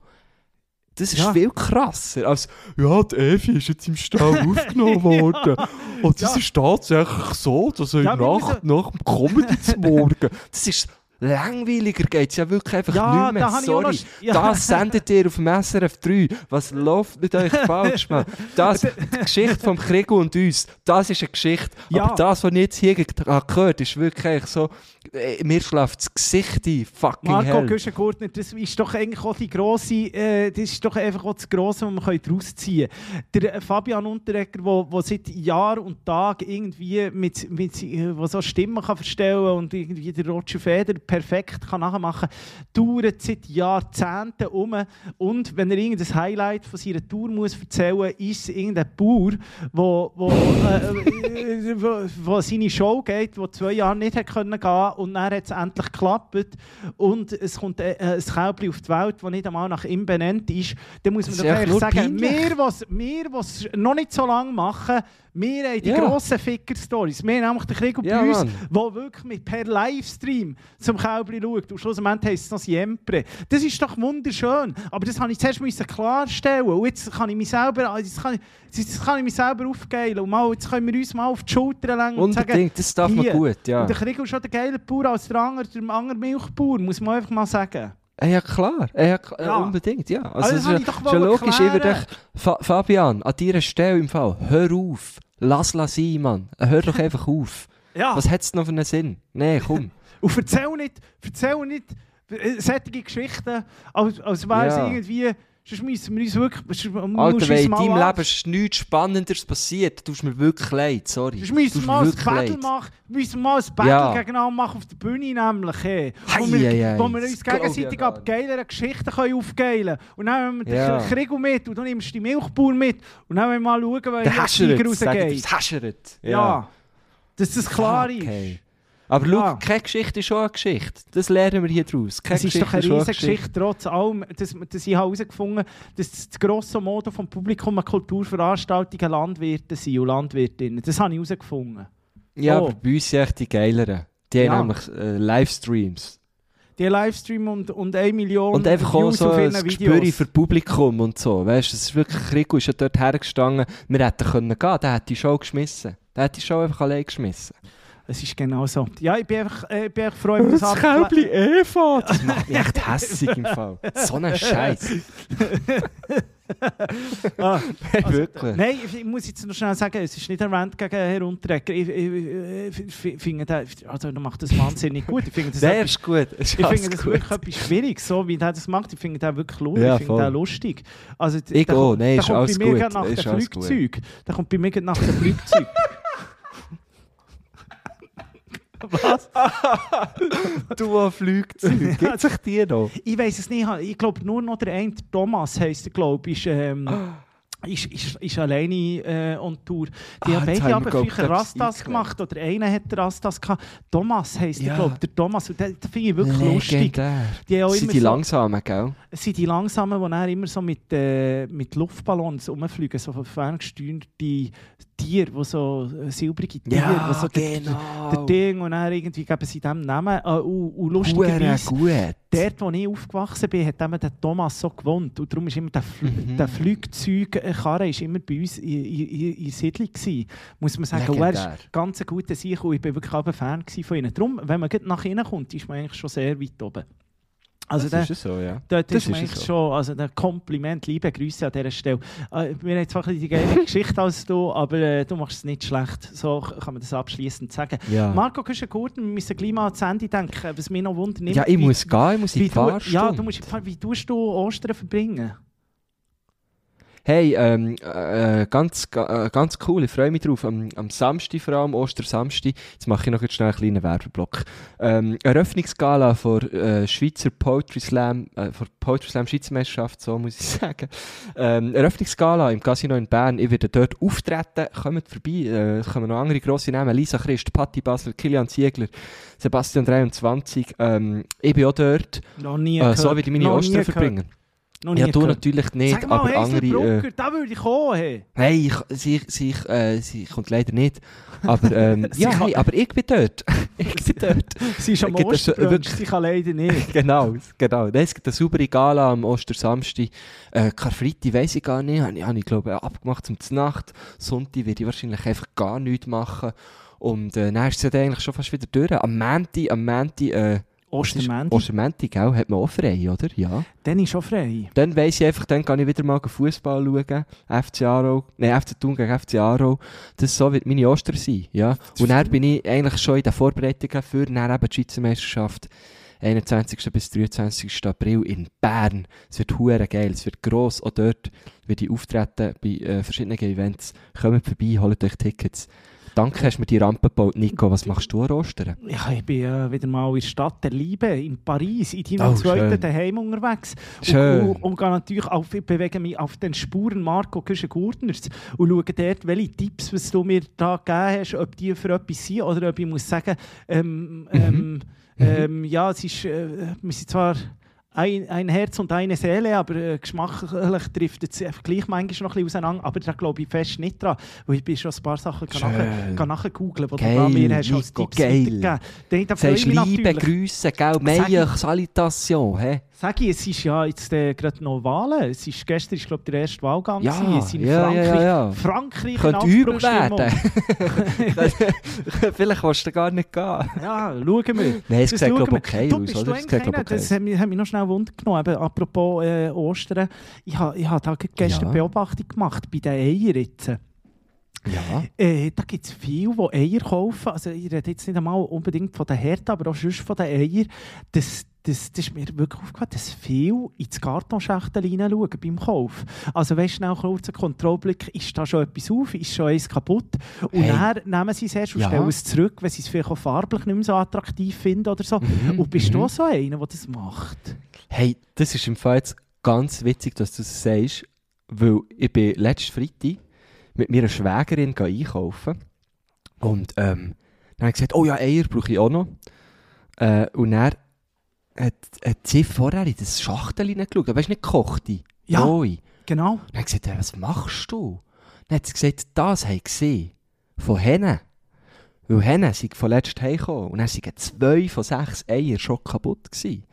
Das ist Ja. viel krasser als «Ja, die Evi ist jetzt im Stall [LAUGHS] aufgenommen worden. Und das Ja. ist tatsächlich so, dass er Ja, Nacht nach dem Comedy zum Morgen...» [LAUGHS] Das ist... Langweiliger geht es ja wirklich einfach Ja, nicht mehr. da Sorry. ja. Das sendet ihr auf dem SRF 3. Was läuft mit euch falsch, Mann? Das, die Geschichte vom Krieg und uns, das ist eine Geschichte. Ja. Aber das, was ich jetzt hier ge- habe gehört ist wirklich so... äh, Mir schläft das Gesicht ein. Fucking Marco hell. Güschen-Gurtner, das ist doch eigentlich auch die grosse, äh, das ist doch einfach auch das Grosse, was man daraus ziehen kann. Der äh, Fabian Unterreger, der seit Jahr und Tag irgendwie mit, mit wo so Stimmen kann verstellen und irgendwie der Roger Feder perfekt kann nachmachen kann, dauert seit Jahrzehnten um. Und wenn er irgendein Highlight von seiner Tour muss erzählen muss, ist es irgendein Bauer, wo, wo, äh, äh, [LAUGHS] wo, wo seine Show geht, wo zwei Jahre nicht hat können gehen und dann hat es endlich geklappt und es kommt äh, ein Kälbchen auf die Welt, das nicht einmal nach ihm benannt ist, dann muss man doch ehrlich sagen, wir, was wir, was noch nicht so lange machen, wir haben die Ja. grossen Ficker-Stories. Wir haben nämlich den Krieg Ja, bei uns, der wirklich mit per Livestream zum Kälbli schaut. Und schlussendlich heisst es noch Siempre. Das ist doch wunderschön. Aber das musste ich zuerst müssen klarstellen. Und jetzt kann ich mich selber, jetzt kann ich, jetzt kann ich mich selber aufgeilen. Und mal, jetzt können wir uns mal auf die Schulter lenken und sagen, Unbedingt, das darf man gut, ja. Und der Krieg ist schon der geile Bauer als der andere, der andere Milchbauer, muss man einfach mal sagen. Äh, Ja, klar. Äh, Ja. Ja. unbedingt, ja. Also, Also, das ist, ja- logisch, ich würde Fabian, an deiner Stelle im Fall, hör auf. Lass la sein, Mann. Hör doch einfach auf. [LAUGHS] Ja. Was hat es noch für einen Sinn? Nee, komm. [LAUGHS] Und erzähl nicht, erzähl nicht äh, solche Geschichten, als, als wäre es Ja. irgendwie. Sonst müssen wir uns wirklich. Alter, wenn in deinem Leben ist nichts Spannenderes passiert, tust mir wirklich leid, sorry. Sonst müssen wir mal ein Battle machen. Müssen wir mal ein Battle Ja. gegeneinander machen auf der Bühne nämlich. Hey, wo, wir, hei, hei, wo wir uns gegenseitig ja ab geileren Geschichten können aufgeilen können. Und dann haben wir Ja. den Krieg mit und dann nimmst du die Milchbauer mit. Und dann wollen wir mal schauen, wer Der der Tiger rausgeht. das Häscheret. Ja. Dass das klar ist. Aber schau, keine Geschichte ist schon eine Geschichte. Das lernen wir hier draus. Keine Es ist doch eine riesige Geschichte, trotz allem, dass, dass ich herausgefunden habe, dass das grosse Modo vom Publikum an Kulturveranstaltungen Landwirte sind und Landwirtinnen. Das habe ich herausgefunden. Ja, Oh. aber bei uns sind echt die geileren. Die Ja. haben nämlich äh, Livestreams. Die Livestream und, und 1 Million Und einfach auch so ein Gespür für Publikum und so. Weißt du, es ist wirklich, Rico ist ja dort hergestanden. Wir hätten können gehen, der hätte die Show geschmissen. Der hätte die Show einfach allein geschmissen. Es ist genau so. Ja, ich bin einfach, äh, ich bin einfach froh, [LAUGHS] über das Kälbli Eva! Das macht mich echt hässig im Fall. So ein [LAUGHS] Scheiß. [LAUGHS] Ah, wirklich. Nein, ich muss jetzt noch schnell sagen, es ist nicht ein Rant gegen Herrn Unterreger. Ich, ich, ich, finde, der- also, er macht das wahnsinnig gut. Ich finde das, Der ist gut. Ist ich finde das gut. wirklich etwas schwierig, so wie der das macht. Ich finde den wirklich lustig. Ja, ich finde den lustig. Also, Ich der auch. Nein, der ist kommt alles bei mir gut. gerade nach dem. Flugzeug. Der kommt bei mir gerade nach dem Flugzeug. Was? [LAUGHS] Du an Flugzeug. Gibt sich die noch? Ich weiß es nicht. Ich glaube nur noch der eine Thomas heisst er, glaube ich. Ist, ähm, [GASPS] ist, ist, ist alleine äh, on Tour. Die Ah, haben beide haben aber früher ich, Rastas gemacht. Oder einer hat Rastas gehabt. Thomas heisst Ja. der, glaube der Thomas. Und den, den finde ich wirklich lustig. Legendär. Die Das immer sind die so, langsamen, gell? sind die langsamen, die dann immer so mit, äh, mit Luftballons rumfliegen. So von ferngesteuerte Tiere, die so äh, silbrige Tiere. wo so genau. der Ding und dann irgendwie geben sie dem Namen. Äh, und, und Hure lustigerweise, gut. dort, wo ich aufgewachsen bin, hat eben der Thomas so gewohnt. Und darum ist immer der, Fl Mhm. der Flugzeugkarre ist immer bei uns in, in, Siedlung gewesen. Muss man sagen. Und er ist ganz ein guter Sieg und ich bin wirklich auch ein Fan von ihnen. Darum, wenn man nach innen kommt, ist man eigentlich schon sehr weit oben. Also das ist so, ja. Dort Das ist ist so. schon, also ein Kompliment, liebe Grüße an dieser Stelle. Äh, wir haben zwar ein die geile [LAUGHS] Geschichte als du, aber äh, du machst es nicht schlecht. So kann man das abschließend sagen. Ja. Marco Küschen-Gurten, wir müssen gleich mal ans Ende denken, was mich noch wundert. ja, ich muss gehen, ich muss in wie die du, Fahrstunde. Ja, du musst Wie tust du Ostern verbringen? Hey, ähm, äh, ganz, ga- äh, ganz cool, ich freue mich drauf. Am, am Samstag, vor allem Ostersamstag, jetzt mache ich noch jetzt schnell einen kleinen Werbeblock. Ähm, Eröffnungsgala vor äh, Schweizer Poetry Slam, äh, vor Poetry Slam Schweizer Meisterschaft, so muss ich [LAUGHS] sagen. Ähm, Eröffnungsgala im Casino in Bern, ich werde dort auftreten, kommt vorbei, äh, kommen noch andere grosse Namen, Lisa Christ, Patti Basler, Kilian Ziegler, Sebastian 23, ähm, ich bin auch dort, Noch nie äh, so wie ich meine Ostern verbringen. Noch Ja, du gehört. natürlich nicht, Sag mal, aber andere... Äh, Brugger, da würde ich kommen. Hey. Hey, ich, sie, sie, äh, sie kommt leider nicht. Aber, ähm, [LAUGHS] ja, kann- hey, aber ich bin dort. [LAUGHS] ich bin dort. Sie ist [LAUGHS] am Osterbrunch, sie kann leider nicht. genau, genau. Es gibt eine saubere Gala am Ostersamstag. Äh, Karfreitag weiss ich gar nicht. Habe ich, habe ich glaube abgemacht zum Nacht. Sonntag werde ich wahrscheinlich einfach gar nichts machen. Und äh, dann ist es ja dann eigentlich schon fast wieder durch. Am Montag, am Montag, äh, Ostermänti, Ostermänti, gell, hat man auch frei, oder? Ja. dann ist schon frei. Dann weiss ich einfach, dann kann ich wieder mal Fußball schauen. FC Aarau, nein, FC Thun gegen FC Aarau. Das so wird meine Oster sein, ja. Und dann bin ich eigentlich schon in den Vorbereitungen für dann eben die Schweizer Meisterschaft. 21. bis 23. April in Bern. Es wird hure geil, es wird gross. Auch dort werde ich auftreten bei äh, verschiedenen Events. Kommt vorbei, holt euch Tickets. Danke, hast du mir die Rampe gebaut, Nico. Was machst du an Ostern? Ja, ich bin äh, wieder mal in der Stadt der Liebe, in Paris, in deinem Oh, zweiten schön. daheim unterwegs. Schön. Und, und, und natürlich auf, ich bewege mich auf den Spuren Marco Küschen-Gurtners und schaue dort, welche Tipps was du mir da gegeben hast, ob die für etwas sind oder ob ich muss sagen, ähm, ähm, ähm, ja, es ist, äh, wir sind zwar ein, ein Herz und eine Seele, aber äh, geschmacklich trifft es gleich manchmal noch ein bisschen auseinander, aber da glaube ich fest nicht dran, weil ich bin schon ein paar Sachen kann nachher, nachher googlen, die du mir hast als Tipps geil. Dann, da freue Sagst ich Liebe. Grüße, gell? Meier, Salutation, hä? Sag ich, es ist ja jetzt äh, gerade noch Wahlen. Es ist, gestern ist, glaube ich, der erste Wahlgang. Ja, gewesen. Es in ja, Frankreich, ja, ja. Frankreich Könnte übel werden. [LAUGHS] Vielleicht willst du gar nicht gehen. Ja, schauen wir. Nein, es Das sieht, glaube wir. okay aus, eigentlich sieht, glaub einer, okay. das hat mich, hat mich noch schnell Wunder genommen, eben, apropos äh, Ostern. Ich habe ich ha da gestern Ja. Beobachtung gemacht bei den Eiern jetzt. Ja. Äh, da gibt es viele, die Eier kaufen. Also ich rede jetzt nicht einmal unbedingt von den Herden, aber auch sonst von den Eiern. Das, das, das ist mir wirklich aufgefallen, dass viele ins Kartonschachtel hineinschauen beim Kauf. Also weißt du, schnell kurz ein Kontrollblick, ist da schon etwas auf, ist schon eins kaputt? Und Hey. dann nehmen sie es erst und Ja. stellen es zurück, wenn sie es vielleicht auch farblich nicht mehr so attraktiv finden oder so. Mhm, Und bist mhm. du auch so einer, der das macht? Hey, das ist im Fall jetzt ganz witzig, dass du das sagst, weil ich bin letzten Freitag mit meiner Schwägerin einkaufen und ähm, dann habe ich gesagt, oh ja, Eier brauche ich auch noch. Äh, und dann hat, hat sie vorher in das Schachtel hineingeschaut, aber weißt du, nicht gekochte, Ja. rohe. Genau. Dann habe ich gesagt, was machst du? Dann hat sie gesagt, das habe ich gesehen. Von Hennen. Weil Hennen sind von letztem heimgekommen. Und dann waren zwei von sechs Eier schon kaputt. Gewesen.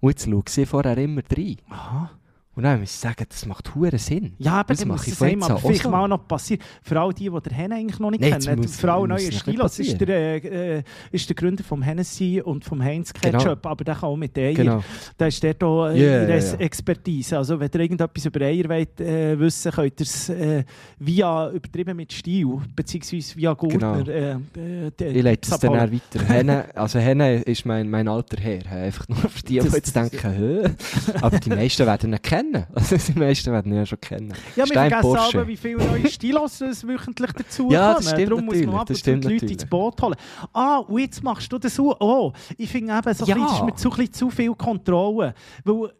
Und jetzt schaut sie vorher immer rein. Aha. Und dann muss ich sagen, das macht huren Sinn. Ja, aber Das mache ich von jetzt an vielleicht mal noch passieren. Für alle die, die den Henne eigentlich noch nicht Nein, kennen. muss- Frau Neuer Stilos ist der, äh, ist der Gründer vom Hennessy und vom Heinz Ketchup, aber der kann auch mit Eier. Genau. Da ist dort auch äh, ihre ja, ja. Expertise. Also wenn ihr irgendetwas über Eier wollt, äh, wissen könnt ihr es äh, via, übertrieben mit Stil, beziehungsweise via Gurtner. Genau. Äh, äh, Ich leite es dann auch weiter. Henne, also Henne ist mein, mein alter Herr. Einfach nur für die, die jetzt denken? Aber die meisten werden ihn kennen. [LAUGHS] Also die meisten werden ihn ja schon kennen. Ja, wir Stein vergessen Porsche. aber, wie viele neue Stilos es wöchentlich dazu [LAUGHS] Ja, das kommen. stimmt Darum muss man ab und zu die Leute ins Boot holen. Ah, und jetzt machst du das auch. Oh, ich finde eben, so Ja. bisschen, das ist mir zu, bisschen zu viel Kontrolle. Weil,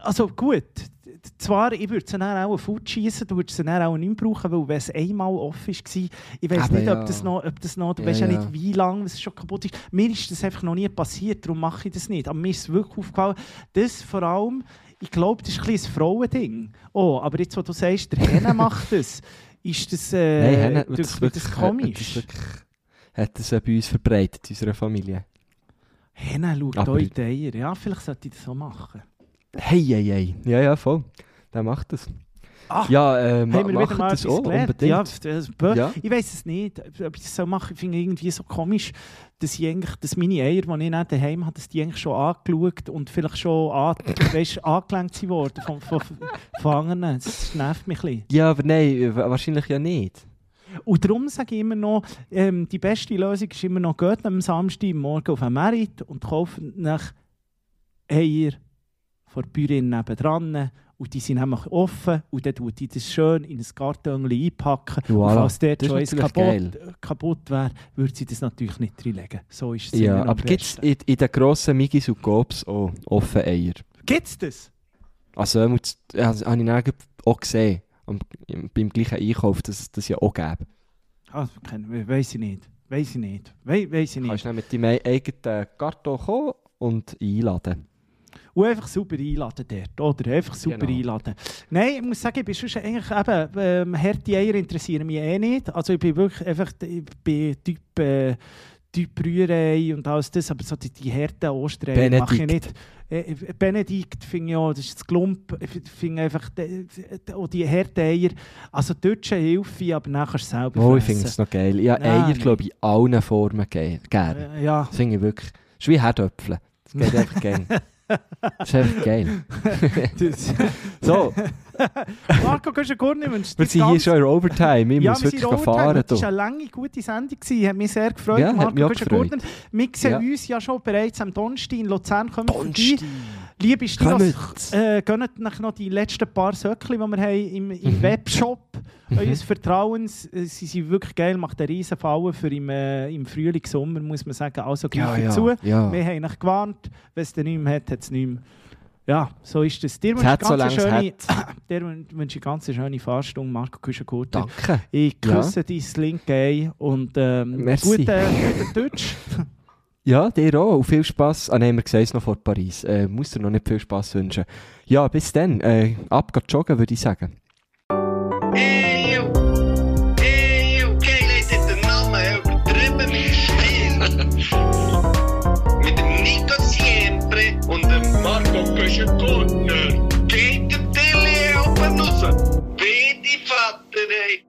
also gut, zwar, ich würde sie dann auch Food schießen, du würdest sie dann auch nicht mehr brauchen, weil wenn es einmal off war, ich weiß nicht, ja. ob das noch, ob das noch du Ja, weißt ja, ja. nicht, wie lange es schon kaputt ist. Mir ist das einfach noch nie passiert, darum mache ich das nicht. Aber mir ist es wirklich aufgefallen, das vor allem, ich glaube, das ist ein ein Frauending. Oh, aber jetzt, wo du sagst, der Henne macht das, ist das, äh, Nein, Henne hat das wird wirklich, das hat komisch. das wirklich, hat das bei uns verbreitet, in unserer Familie. Henne schaut euch die Eier. Ja, vielleicht sollte ich das so machen. Hey, hey, hey. Ja, ja, voll. Der macht das. Ach, ja, äh, ma Haben wir wieder mal das auch, unbedingt. Ja, Ja. Ich weiß es nicht, ob ich das so mache. Ich finde irgendwie so komisch, dass, ich eigentlich, dass meine Eier, die ich nicht daheim habe, dass die eigentlich schon angeschaut und vielleicht schon an, [LAUGHS] weißt, angelenkt sind worden von, von, von anderen. Das nervt mich ein bisschen. Ja, aber nein, wahrscheinlich ja nicht. Und darum sage ich immer noch, ähm, die beste Lösung ist immer noch, geht am Samstag morgen auf einen Merit und kauft nach Eier von der Bäuerin nebendran. Und die sind nämlich offen und dann tut die das schön in ein Karton einpacken. Und falls dort Das schon eins kaputt, kaputt wäre, würde sie das natürlich nicht reinlegen. So ist es Ja, aber gibt es in, in den grossen Migis und Cops auch offene Eier? Gibt's das? Also, das das habe ich dann auch gesehen. Am, im- beim gleichen Einkauf, dass es das ja auch gäbe. Ah, we- weiss ich nicht. Weiss ich nicht. We weiss ich Du nicht. kannst dann mit deinem eigenen Karton kommen und einladen. Und einfach super einladen dort, oder? Einfach super Genau. einladen. Nein, ich muss sagen, ich bin sonst eigentlich eben, ähm, harte Eier interessieren mich eh nicht. Also ich bin wirklich einfach, ich bin Typ, äh, typ Rührei und alles das, aber so die, die harten Ostereier mache ich nicht. Benedikt. Äh, Benedikt finde ich auch, das ist das Glump. Ich finde einfach, die, die, auch die harten Eier, also deutsche Hilfe, aber nachher kannst du selber Oh, ich finde es noch geil. Ja, Eier, glaube ich, in allen Formen ge gerne. Äh, ja, Das finde ich wirklich. Das ist wie Herdöpfel. Das geht einfach gerne. [LAUGHS] Das ist einfach geil. So, Marco, kannst du gut nicht wünschen. wir sind hier schon in Overtime. Ich ja, muss wir wirklich fahren. Das du. war eine lange, gute Sendung. gewesen. Hat mich sehr gefreut. Ja, Marco auch Güschen-Gurtner. Wir sehen Ja. uns ja schon bereits am Donnerstag in Luzern. Kommen. Donnerstag. Liebe Stilos, äh, gönnt euch noch die letzten paar Söckchen, die wir haben im, im Mhm. Webshop. Eures Vertrauens. Äh, Sie sind wirklich geil, macht einen riesen Fallen für im, äh, im Frühling, Sommer, muss man sagen. Also Ja, greift ja, zu. ja. Wir haben euch gewarnt. Wenn es nicht mehr hat, hat es nicht mehr. Ja, so ist es. Dir wünsche ich so ganz eine [COUGHS] ich ganz schöne Fahrstunde, Marco Küschengurtner. Danke. Ich Ja. küsse dein linke Ei und ähm, guten, guten Deutsch. [LAUGHS] Ja, dir auch. Und viel Spass. Ah nein, wir sehen uns noch vor Paris. Äh, muss dir noch nicht viel Spass wünschen. Ja, bis dann. Äh, ab joggen, würde ich sagen.